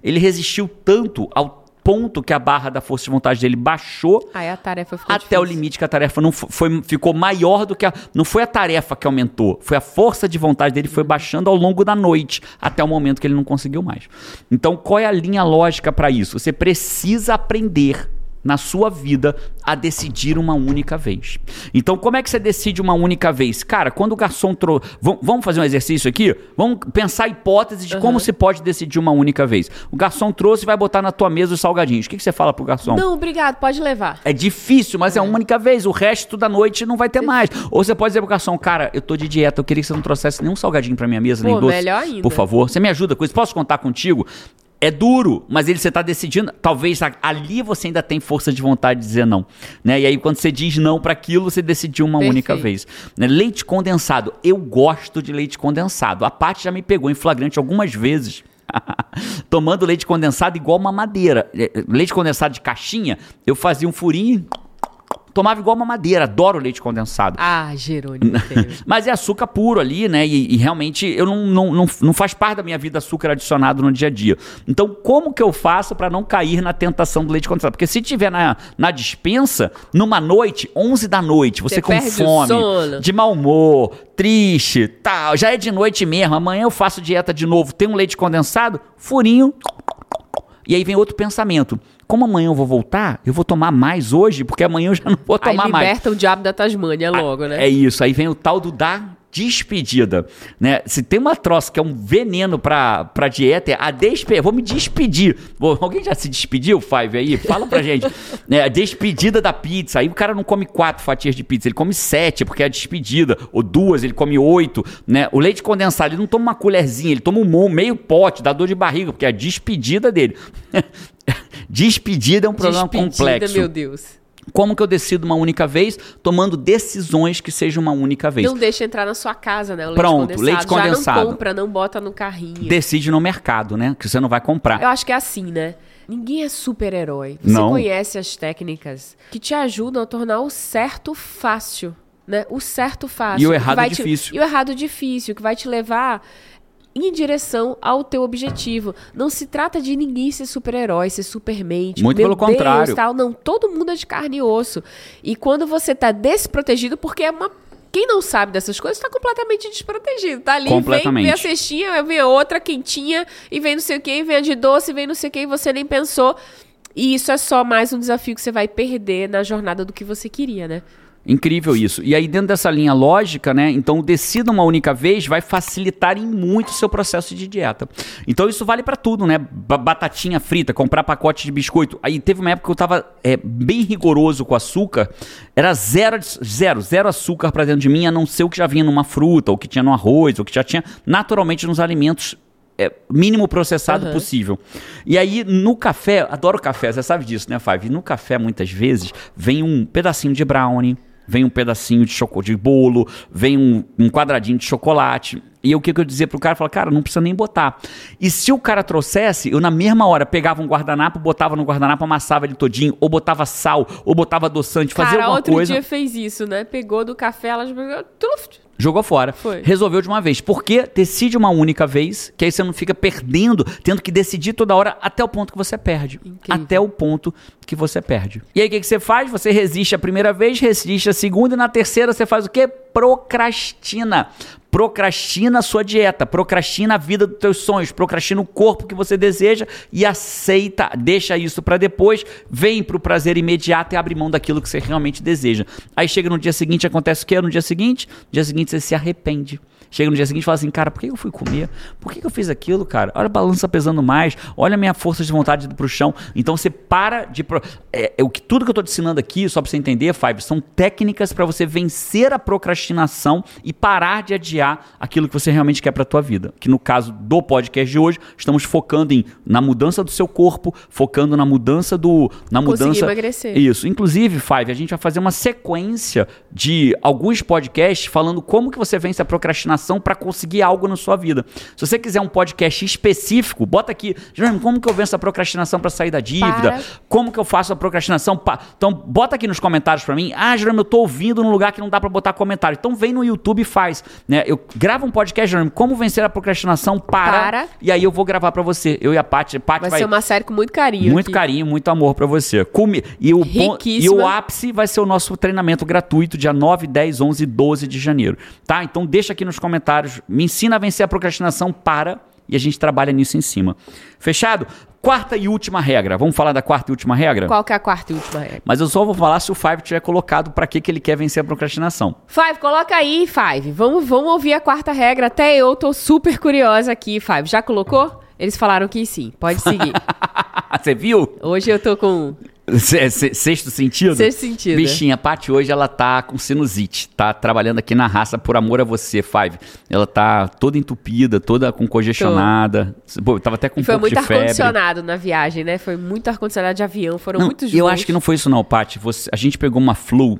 Speaker 1: Ele resistiu tanto ao ponto que a barra da força de vontade dele baixou
Speaker 2: Aí a tarefa ficou
Speaker 1: até o
Speaker 2: difícil.
Speaker 1: limite que a tarefa não fo- foi, ficou maior do que a. Não foi a tarefa que aumentou, foi a força de vontade dele foi baixando ao longo da noite, até o momento que ele não conseguiu mais. Então, qual é a linha lógica para isso? Você precisa aprender na sua vida a decidir uma única vez. Então, como é que você decide uma única vez? Cara, quando o garçom trouxe. Vamos fazer um exercício aqui? Vamos pensar a hipótese de como se pode decidir uma única vez. O garçom trouxe e vai botar na tua mesa os salgadinhos. O que, que você fala pro garçom?
Speaker 2: Não, obrigado, pode levar.
Speaker 1: É difícil, mas é. uma única vez. O resto da noite não vai ter mais. Ou você pode dizer pro garçom, cara, eu tô de dieta, eu queria que você não trouxesse nenhum salgadinho pra minha mesa, nem
Speaker 2: Pô,
Speaker 1: doce.
Speaker 2: melhor ainda.
Speaker 1: Por favor, você me ajuda com isso. Posso contar contigo? É duro, mas ele você tá decidindo. Talvez ali você ainda tem força de vontade de dizer não, né? E aí quando você diz não pra aquilo, você decidiu uma
Speaker 2: Perfeito.
Speaker 1: única vez. Né? Leite condensado, eu gosto de leite condensado. A parte já me pegou em flagrante algumas vezes. Tomando leite condensado igual uma madeira. Leite condensado de caixinha, eu fazia um furinho tomava igual uma madeira. Adoro leite condensado.
Speaker 2: Ah, Jerônimo.
Speaker 1: Mas é açúcar puro ali, né? E, e realmente eu não, não, não, não faz parte da minha vida açúcar adicionado no dia a dia. Então, como que eu faço para não cair na tentação do leite condensado? Porque se tiver na, na dispensa, numa noite, 11 da noite, você,
Speaker 2: Você
Speaker 1: com fome, de mau humor, triste, tal, já é de noite mesmo, amanhã eu faço dieta de novo, tem um leite condensado, furinho. E aí vem outro pensamento. Como amanhã eu vou voltar, eu vou tomar mais hoje, porque amanhã eu já não vou
Speaker 2: Aí
Speaker 1: tomar mais.
Speaker 2: liberta o diabo da Tasmânia logo, né?
Speaker 1: É isso, aí vem o tal do da despedida, né? Se tem uma troça que é um veneno pra, pra dieta, é a despedida. Vou me despedir. Vou- alguém já se despediu, Five, aí? Fala pra gente. né? A despedida da pizza. Aí o cara não come quatro fatias de pizza, ele come sete, porque é a despedida. Ou duas, ele come oito, né? O leite condensado, ele não toma uma colherzinha, ele toma um meio pote, dá dor de barriga, porque é a despedida dele. despedida é um problema
Speaker 2: Despedida,
Speaker 1: complexo.
Speaker 2: meu Deus.
Speaker 1: Como que eu decido uma única vez? Tomando decisões que sejam uma única vez.
Speaker 2: Não deixa entrar na sua casa, né? O leite
Speaker 1: Pronto,
Speaker 2: condensado.
Speaker 1: leite
Speaker 2: Já
Speaker 1: condensado.
Speaker 2: não compra, não bota no carrinho.
Speaker 1: Decide no mercado, né? Que você não vai comprar.
Speaker 2: Eu acho que é assim, né? Ninguém é super-herói. Você
Speaker 1: Não.
Speaker 2: conhece as técnicas que te ajudam a tornar o certo fácil, né? O certo fácil.
Speaker 1: E o errado
Speaker 2: te-
Speaker 1: difícil.
Speaker 2: E o errado difícil, que vai te levar em direção ao teu objetivo. Não se trata de ninguém ser super-herói, ser superman.
Speaker 1: Muito pelo contrário.
Speaker 2: Deus, tal. Não, todo mundo é de carne e osso. E quando você tá desprotegido, porque é uma... Quem não sabe dessas coisas tá completamente desprotegido. Tá ali, vem, vem a cestinha, vem a outra quentinha, e vem não sei o que, vem a de doce, vem não sei o que, e você nem pensou. E isso é só mais um desafio que você vai perder na jornada do que você queria, né?
Speaker 1: Incrível isso. E aí, dentro dessa linha lógica, né? Então, o decida uma única vez vai facilitar em muito o seu processo de dieta. Então, isso vale pra tudo, né? Ba- Batatinha frita, comprar pacote de biscoito. Aí teve uma época que eu tava é, bem rigoroso com açúcar. Era zero, zero, zero açúcar pra dentro de mim, a não ser o que já vinha numa fruta, ou que tinha no arroz, ou que já tinha naturalmente nos alimentos é, mínimo processado
Speaker 2: Aham.
Speaker 1: possível. E aí, no café, adoro café, você sabe disso, né, Five? No café, muitas vezes, vem um pedacinho de brownie, vem um pedacinho de, choco, de bolo, vem um, um quadradinho de chocolate. E o que, que eu dizia pro cara? Eu falava, cara, não precisa nem botar. E se o cara trouxesse, eu na mesma hora pegava um guardanapo, botava no guardanapo, amassava ele todinho, ou botava sal, ou botava adoçante, fazia
Speaker 2: Cara,
Speaker 1: alguma
Speaker 2: outro
Speaker 1: coisa.
Speaker 2: dia fez isso, né? Pegou do café, ela. Tuf,
Speaker 1: Jogou fora.
Speaker 2: Foi.
Speaker 1: Resolveu de uma vez. Porque decide uma única vez, que aí você não fica perdendo, tendo que decidir toda hora até o ponto que você perde.
Speaker 2: Incrível.
Speaker 1: Até o ponto que você perde. E aí o que, que você faz? Você resiste a primeira vez, resiste a segunda e na terceira você faz o quê? Procrastina. Procrastina a sua dieta, procrastina a vida dos teus sonhos, procrastina o corpo que você deseja e aceita, deixa isso pra depois, vem pro prazer imediato e abre mão daquilo que você realmente deseja. Aí chega no dia seguinte, acontece o quê? No dia seguinte, no dia seguinte você se arrepende. Chega no dia seguinte e fala assim, cara, por que eu fui comer? Por que eu fiz aquilo, cara? Olha a balança pesando mais, olha a minha força de vontade indo pro chão. Então você para de. pro- É, é o que, tudo que eu tô te ensinando aqui, só pra você entender, Five, são técnicas pra você vencer a procrastinação e parar de adiar aquilo que você realmente quer pra tua vida. Que no caso do podcast de hoje, estamos focando em na mudança do seu corpo, focando na mudança do. Na
Speaker 2: Conseguir
Speaker 1: mudança.
Speaker 2: emagrecer.
Speaker 1: Isso. Inclusive, Five, a gente vai fazer uma sequência de alguns podcasts falando como que você vence a procrastinação para conseguir algo na sua vida. Se você quiser um podcast específico, bota aqui, Jerônimo, como que eu venço a procrastinação para sair da dívida?
Speaker 2: Para.
Speaker 1: Como que eu faço a procrastinação? pa- Então, bota aqui nos comentários para mim. Ah, Jerônimo, eu tô ouvindo num lugar que não dá para botar comentário. Então, vem no YouTube e faz. Né? Eu gravo um podcast, Jerônimo, como vencer a procrastinação para.
Speaker 2: Para.
Speaker 1: E aí eu vou gravar para você. Eu e a Paty. Paty
Speaker 2: Vai,
Speaker 1: vai,
Speaker 2: ser uma série com muito carinho.
Speaker 1: muito
Speaker 2: aqui.
Speaker 1: carinho, muito amor pra você. Come- E o, pon- e o ápice vai ser o nosso treinamento gratuito, dia 9, 10, 11 e 12 de janeiro. Tá? Então deixa aqui nos comentários. Me ensina a vencer a procrastinação para e a gente trabalha nisso em cima. Fechado? Quarta e última regra. Vamos falar da quarta e última regra?
Speaker 2: Qual que é a quarta e última regra?
Speaker 1: Mas eu só vou falar se o Five tiver colocado pra que, que ele quer vencer a procrastinação.
Speaker 2: Five, coloca aí, Five. Vamos, vamos ouvir a quarta regra. Até eu tô super curiosa aqui, Five. Já colocou? Eles falaram que sim. Pode seguir.
Speaker 1: Você viu?
Speaker 2: Hoje eu tô com
Speaker 1: Sexto sentido?
Speaker 2: Sexto sentido.
Speaker 1: Bichinha, a Paty hoje ela tá com sinusite, tá trabalhando aqui na raça por amor a você, Five. Ela tá toda entupida, toda com congestionada. Pô, tava até com
Speaker 2: E
Speaker 1: um
Speaker 2: foi
Speaker 1: pouco
Speaker 2: muito
Speaker 1: de febre.
Speaker 2: ar-condicionado na viagem, né? Foi muito ar-condicionado de avião, foram
Speaker 1: Não,
Speaker 2: muitos
Speaker 1: eu acho que não foi isso não, Paty. Você- a gente pegou uma flu,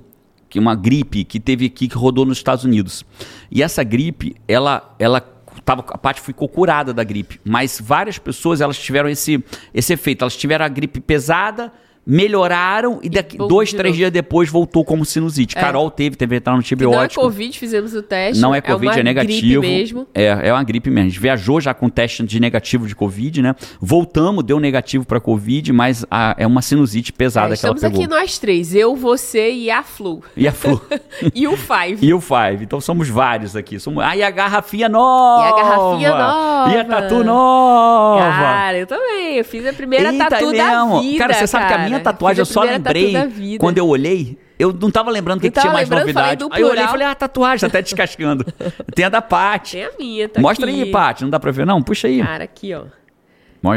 Speaker 1: que uma gripe que teve aqui que rodou nos Estados Unidos. E essa gripe, ela ela tava a Paty ficou curada da gripe, mas várias pessoas elas tiveram esse esse efeito. Elas tiveram a gripe pesada, melhoraram e daqui
Speaker 2: voltou
Speaker 1: dois, três dias depois voltou como sinusite. Carol teve, teve que entrar no
Speaker 2: Que não é
Speaker 1: antibiótico.
Speaker 2: Covid, fizemos o teste.
Speaker 1: Não é Covid,
Speaker 2: uma
Speaker 1: é, negativo.
Speaker 2: Gripe mesmo.
Speaker 1: É, é uma gripe mesmo. A gente viajou já com teste de negativo de Covid, né? Voltamos, deu negativo pra Covid, mas a- é uma sinusite pesada
Speaker 2: É,
Speaker 1: que ela
Speaker 2: estamos
Speaker 1: pegou.
Speaker 2: aqui nós três, eu, você e a Flu.
Speaker 1: E a Flu.
Speaker 2: e o Five.
Speaker 1: e o Five. Então somos vários aqui. Somos... Ah, e a garrafinha nova!
Speaker 2: E a garrafinha nova.
Speaker 1: E a tatu nova!
Speaker 2: Cara, eu também. Eu fiz a primeira
Speaker 1: Eita,
Speaker 2: tatu
Speaker 1: é
Speaker 2: da vida.
Speaker 1: Cara, você sabe que a minha
Speaker 2: cara.
Speaker 1: tatuagem eu só lembrei quando eu olhei. Eu não tava lembrando que,
Speaker 2: Não
Speaker 1: que tinha mais novidade. Aí eu olhei e falei, ah, tatuagem, tá até descascando. Tem a da Paty.
Speaker 2: Tem a minha, tá
Speaker 1: Mostra
Speaker 2: aqui.
Speaker 1: aí, Paty. Não dá pra ver, não? Puxa aí.
Speaker 2: Cara, aqui, ó.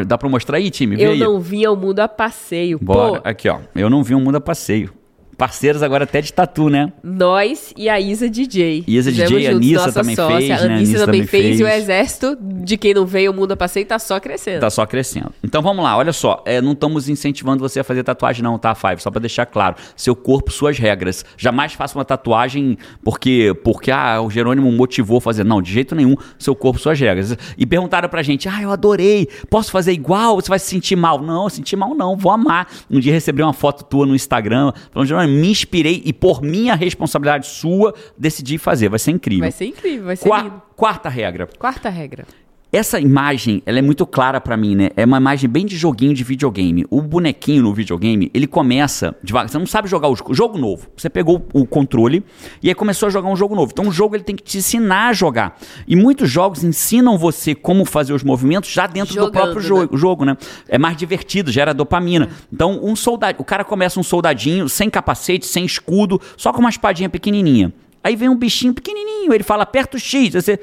Speaker 1: Dá pra mostrar aí, time? Vê
Speaker 2: Eu
Speaker 1: aí.
Speaker 2: não vim ao mundo a passeio.
Speaker 1: Bora.
Speaker 2: Pô,
Speaker 1: Aqui, ó. Eu não vi um mundo a passeio. Parceiros agora até de tatu, né?
Speaker 2: nós e a Isa DJ.
Speaker 1: Isa
Speaker 2: Fizemos
Speaker 1: DJ, a
Speaker 2: juntos, nossa
Speaker 1: também
Speaker 2: sócia.
Speaker 1: fez,
Speaker 2: A
Speaker 1: né? A
Speaker 2: Anissa
Speaker 1: Anissa
Speaker 2: também
Speaker 1: também
Speaker 2: fez. E o
Speaker 1: fez.
Speaker 2: exército de quem não veio ao mundo a passeio tá só crescendo.
Speaker 1: Tá só crescendo. Então vamos lá, olha só. É, não estamos incentivando você a fazer tatuagem, não, tá, Five? Só pra deixar claro. Seu corpo, suas regras. Jamais faça uma tatuagem porque, porque ah, o Jerônimo motivou a fazer. Não, de jeito nenhum. Seu corpo, suas regras. E perguntaram pra gente: ah, eu adorei. Posso fazer igual? Você vai se sentir mal? Não, sentir mal não. Vou amar. Um dia recebi uma foto tua no Instagram falando, Jerônimo, me inspirei e por minha responsabilidade sua, decidi fazer. Vai ser incrível.
Speaker 2: Vai ser incrível, vai ser
Speaker 1: Qua-
Speaker 2: lindo.
Speaker 1: quarta regra.
Speaker 2: Quarta regra.
Speaker 1: Essa imagem, ela é muito clara pra mim, né? É uma imagem bem de joguinho de videogame. O bonequinho no videogame, ele começa devagar. Você não sabe jogar o jogo, jogo novo. Você pegou o controle e aí começou a jogar um jogo novo. Então o jogo ele tem que te ensinar a jogar. E muitos jogos ensinam você como fazer os movimentos já dentro do
Speaker 2: Jogando,
Speaker 1: próprio
Speaker 2: né?
Speaker 1: jogo, jogo, né? É mais divertido, gera dopamina. Então um soldado, o cara começa um soldadinho sem capacete, sem escudo, só com uma espadinha pequenininha. Aí vem um bichinho pequenininho, ele fala aperta o X, aí você.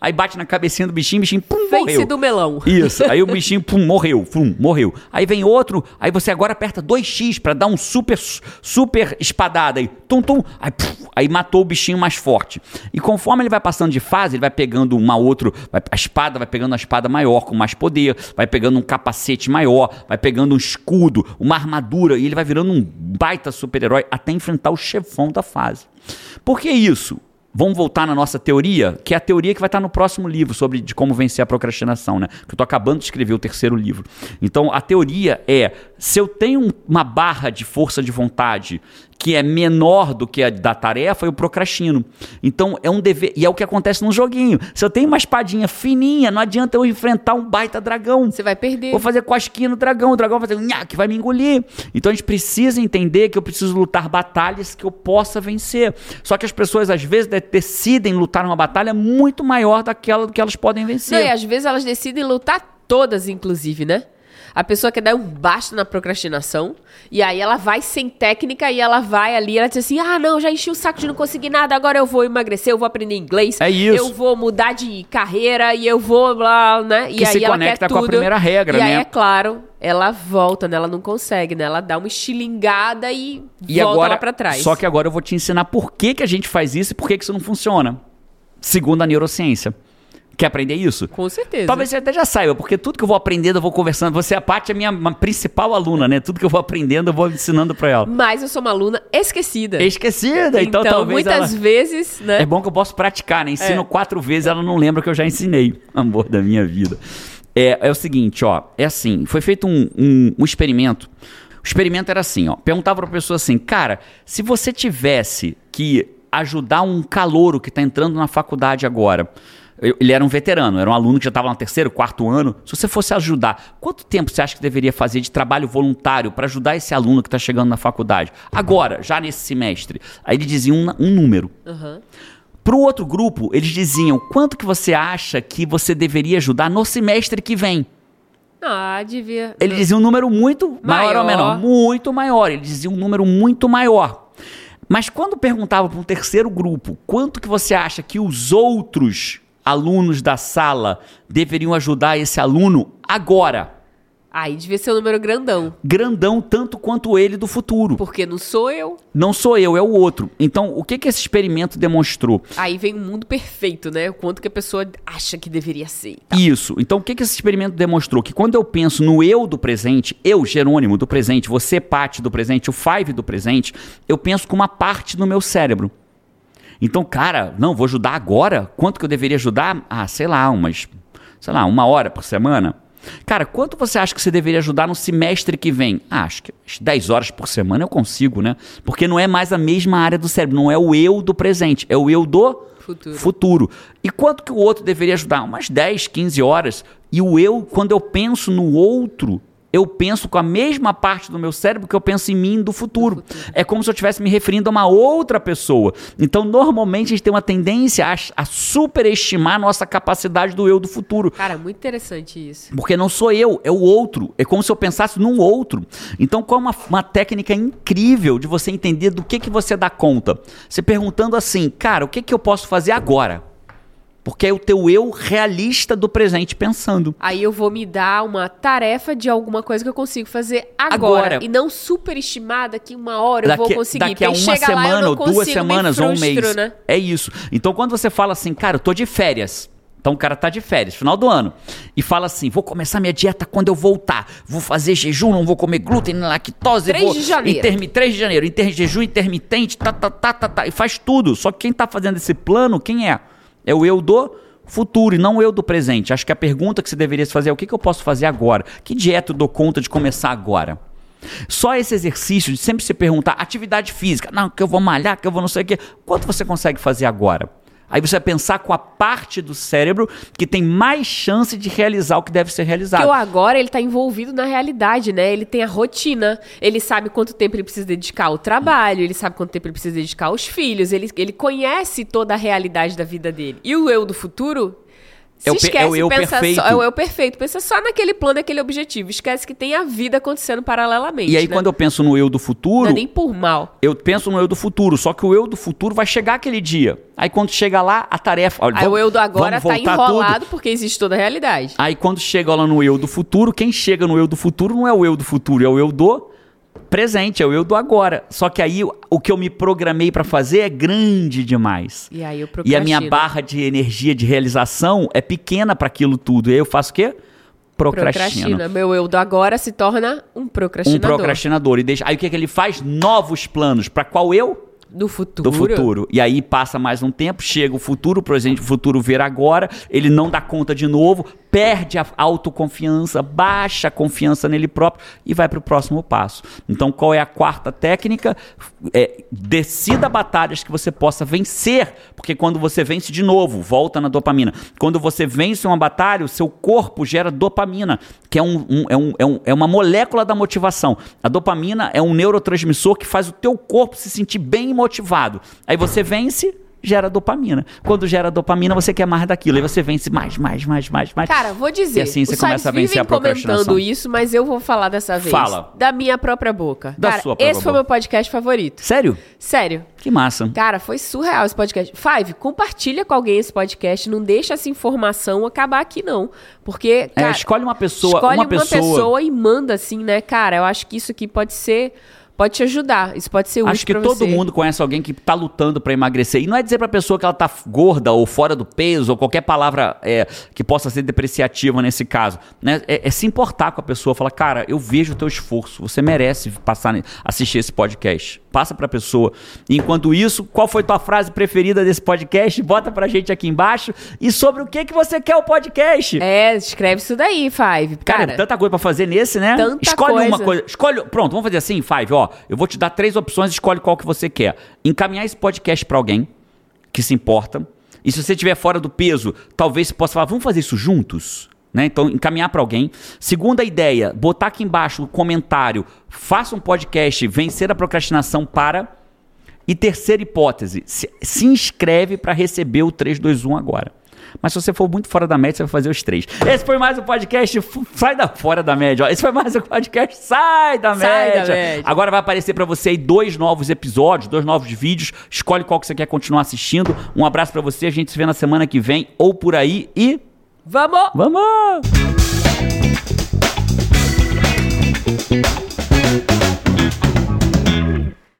Speaker 1: Aí bate na cabecinha do bichinho, o bichinho pum,
Speaker 2: Vence
Speaker 1: morreu.
Speaker 2: do melão.
Speaker 1: Isso. Aí o bichinho pum, morreu, pum, morreu. Aí vem outro, aí você agora aperta 2x pra dar um super super espadada aí. Tum tum. Aí, aí matou o bichinho mais forte. E conforme ele vai passando de fase, ele vai pegando uma outra, vai- a espada vai pegando uma espada maior com mais poder, vai pegando um capacete maior, vai pegando um escudo, uma armadura e ele vai virando um baita super-herói até enfrentar o chefão da fase. Por que isso? Vamos voltar na nossa teoria, que é a teoria que vai estar no próximo livro sobre de como vencer a procrastinação, né? Que eu tô acabando de escrever o terceiro livro. Então, a teoria é: se eu tenho um- uma barra de força de vontade que é menor do que a da tarefa, eu procrastino. Então, é um dever, e é o que acontece num joguinho. Se eu tenho uma espadinha fininha, não adianta eu enfrentar um baita dragão.
Speaker 2: Você vai perder.
Speaker 1: Vou fazer cosquinha no dragão, o dragão vai fazer um que vai me engolir. Então a gente precisa entender que eu preciso lutar batalhas que eu possa vencer. Só que as pessoas às vezes de- decidem lutar uma batalha muito maior daquela do que elas podem vencer.
Speaker 2: Não, e às vezes elas decidem lutar todas, inclusive, né? A pessoa quer dar um basta na procrastinação, e aí ela vai sem técnica e ela vai ali, ela diz assim: ah, não, já enchi o saco de não conseguir nada, agora eu vou emagrecer, eu vou aprender inglês,
Speaker 1: É isso.
Speaker 2: eu vou mudar de carreira e eu vou lá, né? E
Speaker 1: Que
Speaker 2: aí
Speaker 1: se
Speaker 2: ela
Speaker 1: conecta
Speaker 2: quer
Speaker 1: com a
Speaker 2: tudo.
Speaker 1: primeira regra,
Speaker 2: e aí,
Speaker 1: né?
Speaker 2: é claro, ela volta, né? Ela não consegue, né? Ela dá uma estilingada e,
Speaker 1: E
Speaker 2: volta
Speaker 1: agora,
Speaker 2: lá pra trás.
Speaker 1: só que agora eu vou te ensinar por que, que a gente faz isso e por que, que isso não funciona. Segundo a neurociência. Quer aprender isso?
Speaker 2: Com certeza.
Speaker 1: Talvez você até já saiba, porque tudo que eu vou aprendendo, eu vou conversando. Você, a parte é minha, minha principal aluna, né? Tudo que eu vou aprendendo, eu vou ensinando pra ela.
Speaker 2: Mas eu sou uma aluna esquecida.
Speaker 1: Esquecida, então,
Speaker 2: Então,
Speaker 1: talvez
Speaker 2: muitas
Speaker 1: ela...
Speaker 2: vezes, né?
Speaker 1: É bom que eu posso praticar, né? Ensino
Speaker 2: É.
Speaker 1: quatro vezes, ela não lembra que eu já ensinei. Amor da minha vida. É, é o seguinte, ó. É assim, foi feito um, um- um experimento. O experimento era assim, ó. Perguntava pra pessoa assim, cara, se você tivesse que ajudar um calouro que tá entrando na faculdade agora. Ele era um veterano, era um aluno que já estava no terceiro, quarto ano. Se você fosse ajudar, quanto tempo você acha que deveria fazer de trabalho voluntário para ajudar esse aluno que está chegando na faculdade? Agora, já nesse semestre. Aí ele dizia um, um número.
Speaker 2: Aham.
Speaker 1: Para o outro grupo, eles diziam quanto que você acha que você deveria ajudar no semestre que vem.
Speaker 2: Ah, devia.
Speaker 1: Ele dizia um número muito maior, ou
Speaker 2: Maior.
Speaker 1: menor? Muito maior. Ele dizia um número muito maior. Mas quando perguntava para um terceiro grupo quanto que você acha que os outros alunos da sala deveriam ajudar esse aluno agora?
Speaker 2: Aí devia ser um número grandão.
Speaker 1: Grandão tanto quanto ele do futuro.
Speaker 2: Porque não sou eu.
Speaker 1: Não sou eu, é o outro. Então, o que, que esse experimento demonstrou?
Speaker 2: Aí vem o mundo perfeito, né? O quanto que a pessoa acha que deveria ser.
Speaker 1: Isso. Então, o que, que esse experimento demonstrou? Que quando eu penso no eu do presente, eu, Jerônimo, do presente, você, Paty, do presente, o Five do presente, eu penso com uma parte do meu cérebro. Então, cara, não, vou ajudar agora? Quanto que eu deveria ajudar? Ah, sei lá, umas, sei lá, uma hora por semana. Cara, quanto você acha que você deveria ajudar no semestre que vem? Ah, acho que umas 10 horas por semana eu consigo, né? Porque não é mais a mesma área do cérebro, não é o eu do presente, é o eu do
Speaker 2: Futuro.
Speaker 1: futuro. E quanto que o outro deveria ajudar? Umas 10, 15 horas. E o eu, quando eu penso no outro, eu penso com a mesma parte do meu cérebro que eu penso em mim do futuro. É como se eu estivesse me referindo a uma outra pessoa. Então, normalmente, a gente tem uma tendência a, a superestimar a nossa capacidade do eu do futuro.
Speaker 2: Cara, muito interessante isso.
Speaker 1: Porque não sou eu, é o outro. É como se eu pensasse num outro. Então, qual é uma, uma técnica incrível de você entender do que, que você dá conta? Você perguntando assim, cara, o que, que eu posso fazer agora? Porque é o teu eu realista do presente pensando.
Speaker 2: Aí eu vou me dar uma tarefa de alguma coisa que eu consigo fazer agora.
Speaker 1: Agora.
Speaker 2: E não superestimada que uma hora eu vou conseguir.
Speaker 1: daqui a uma
Speaker 2: lá,
Speaker 1: semana
Speaker 2: não
Speaker 1: ou duas semanas ou um mês.
Speaker 2: Né?
Speaker 1: É isso. Então quando você fala assim, cara, eu tô de férias. Então o cara tá de férias, final do ano. E fala assim: vou começar minha dieta quando eu voltar. Vou fazer jejum, não vou comer glúten, lactose.
Speaker 2: 3
Speaker 1: vou
Speaker 2: de janeiro.
Speaker 1: intermi- 3 de janeiro. Inter, jejum intermitente, tá, tá, tá, tá, tá. E faz tudo. Só que quem tá fazendo esse plano, quem é? É o eu do futuro e não o eu do presente. Acho que a pergunta que você deveria se fazer é o que, que eu posso fazer agora? Que dieta eu dou conta de começar agora? Só esse exercício de sempre se perguntar, atividade física, não, que eu vou malhar, que eu vou não sei o quê, quanto você consegue fazer agora? Aí você vai pensar com a parte do cérebro que tem mais chance de realizar o que deve ser realizado.
Speaker 2: Porque o agora, ele tá envolvido na realidade, né? Ele tem a rotina, ele sabe quanto tempo ele precisa dedicar ao trabalho, ele sabe quanto tempo ele precisa dedicar aos filhos, ele, ele conhece toda a realidade da vida dele. E o eu do futuro... Se
Speaker 1: É o pe-
Speaker 2: esquece,
Speaker 1: é o eu perfeito.
Speaker 2: Só, é o eu perfeito. Pensa só naquele plano, naquele objetivo. Esquece que tem a vida acontecendo paralelamente.
Speaker 1: E aí
Speaker 2: né?
Speaker 1: quando eu penso no eu do
Speaker 2: Não
Speaker 1: futuro,
Speaker 2: é nem por mal.
Speaker 1: eu penso no eu do futuro, só que o eu do futuro vai chegar aquele dia. Aí quando chega lá, a tarefa... olha,
Speaker 2: Aí
Speaker 1: vamos-
Speaker 2: o eu do agora tá
Speaker 1: voltar tudo.
Speaker 2: enrolado porque existe toda a realidade.
Speaker 1: Aí quando chega lá no eu do futuro, quem chega no eu do futuro não é o eu do futuro, é o eu do presente, é o eu do agora. Só que aí o- que eu me programei pra fazer é grande demais.
Speaker 2: E aí eu
Speaker 1: E a minha barra de energia de realização é pequena pra aquilo tudo. E aí eu faço o quê? Procrastino.
Speaker 2: Procrastina. Meu eu do agora se torna um
Speaker 1: Um
Speaker 2: procrastinador.
Speaker 1: procrastinador. E deixa... Aí o que, que ele faz? Novos planos. Pra qual eu?
Speaker 2: Do futuro.
Speaker 1: do futuro. E aí passa mais um tempo, chega o futuro, o presente, o futuro ver agora, ele não dá conta de novo, perde a autoconfiança, baixa a confiança nele próprio e vai para o próximo passo. Então, qual é a quarta técnica? É, decida batalhas que você possa vencer, porque quando você vence de novo, volta na dopamina. Quando você vence uma batalha, o seu corpo gera dopamina, que é, um, um- é, um- é, um- é uma molécula da motivação. A dopamina é um neurotransmissor que faz o teu corpo se sentir bem motivado. Aí você vence, gera dopamina. Quando gera dopamina, você quer mais daquilo. Aí você vence mais, mais, mais, mais, mais.
Speaker 2: Cara, vou dizer.
Speaker 1: E assim você começa a vencer a procrastinação.
Speaker 2: comentando isso, mas eu vou falar dessa vez.
Speaker 1: Fala.
Speaker 2: Da minha própria boca.
Speaker 1: Da
Speaker 2: Cara,
Speaker 1: sua própria
Speaker 2: esse foi
Speaker 1: boca.
Speaker 2: meu podcast favorito.
Speaker 1: Sério?
Speaker 2: Sério.
Speaker 1: Que massa.
Speaker 2: Cara, foi surreal esse podcast. Five, compartilha com alguém esse podcast. Não deixa essa informação acabar aqui, não. Porque,
Speaker 1: É,
Speaker 2: cara,
Speaker 1: escolhe uma pessoa,
Speaker 2: escolhe
Speaker 1: uma
Speaker 2: uma
Speaker 1: pessoa.
Speaker 2: pessoa e manda assim, né? Cara, eu acho que isso aqui pode ser pode te ajudar. Isso pode ser útil
Speaker 1: Acho que todo
Speaker 2: você.
Speaker 1: mundo conhece alguém que tá lutando pra emagrecer. E não é dizer pra pessoa que ela tá gorda ou fora do peso, ou qualquer palavra é, que possa ser depreciativa nesse caso. Né? É, é se importar com a pessoa, falar, cara, eu vejo o teu esforço, você merece passar, assistir esse podcast. Passa pra pessoa. Enquanto isso, qual foi tua frase preferida desse podcast? Bota pra gente aqui embaixo. E sobre o que, que você quer o podcast?
Speaker 2: É, escreve isso daí, Five.
Speaker 1: Cara,
Speaker 2: Cara,
Speaker 1: tanta coisa pra fazer nesse, né?
Speaker 2: Tanta
Speaker 1: escolhe uma
Speaker 2: coisa.
Speaker 1: coisa. Escolhe. Pronto, vamos fazer assim, Five, ó. Eu vou te dar três opções, escolhe qual que você quer. Encaminhar esse podcast pra alguém que se importa. E se você estiver fora do peso, talvez você possa falar, vamos fazer isso juntos? Né? Então, encaminhar pra alguém. Segunda ideia, botar aqui embaixo no comentário, faça um podcast, vencer a procrastinação para. E terceira hipótese, se, se inscreve para receber o 321 agora. Mas se você for muito fora da média, você vai fazer os três. Esse foi mais um podcast Sai da Fora da Média. Ó. Esse foi mais um podcast Sai da
Speaker 2: Sai
Speaker 1: Média.
Speaker 2: Da média.
Speaker 1: Agora vai aparecer para você aí dois novos episódios, dois novos vídeos. Escolhe qual que você quer continuar assistindo. Um abraço para você. A gente se vê na semana que vem ou por aí e...
Speaker 2: Vamos!
Speaker 1: Vamos!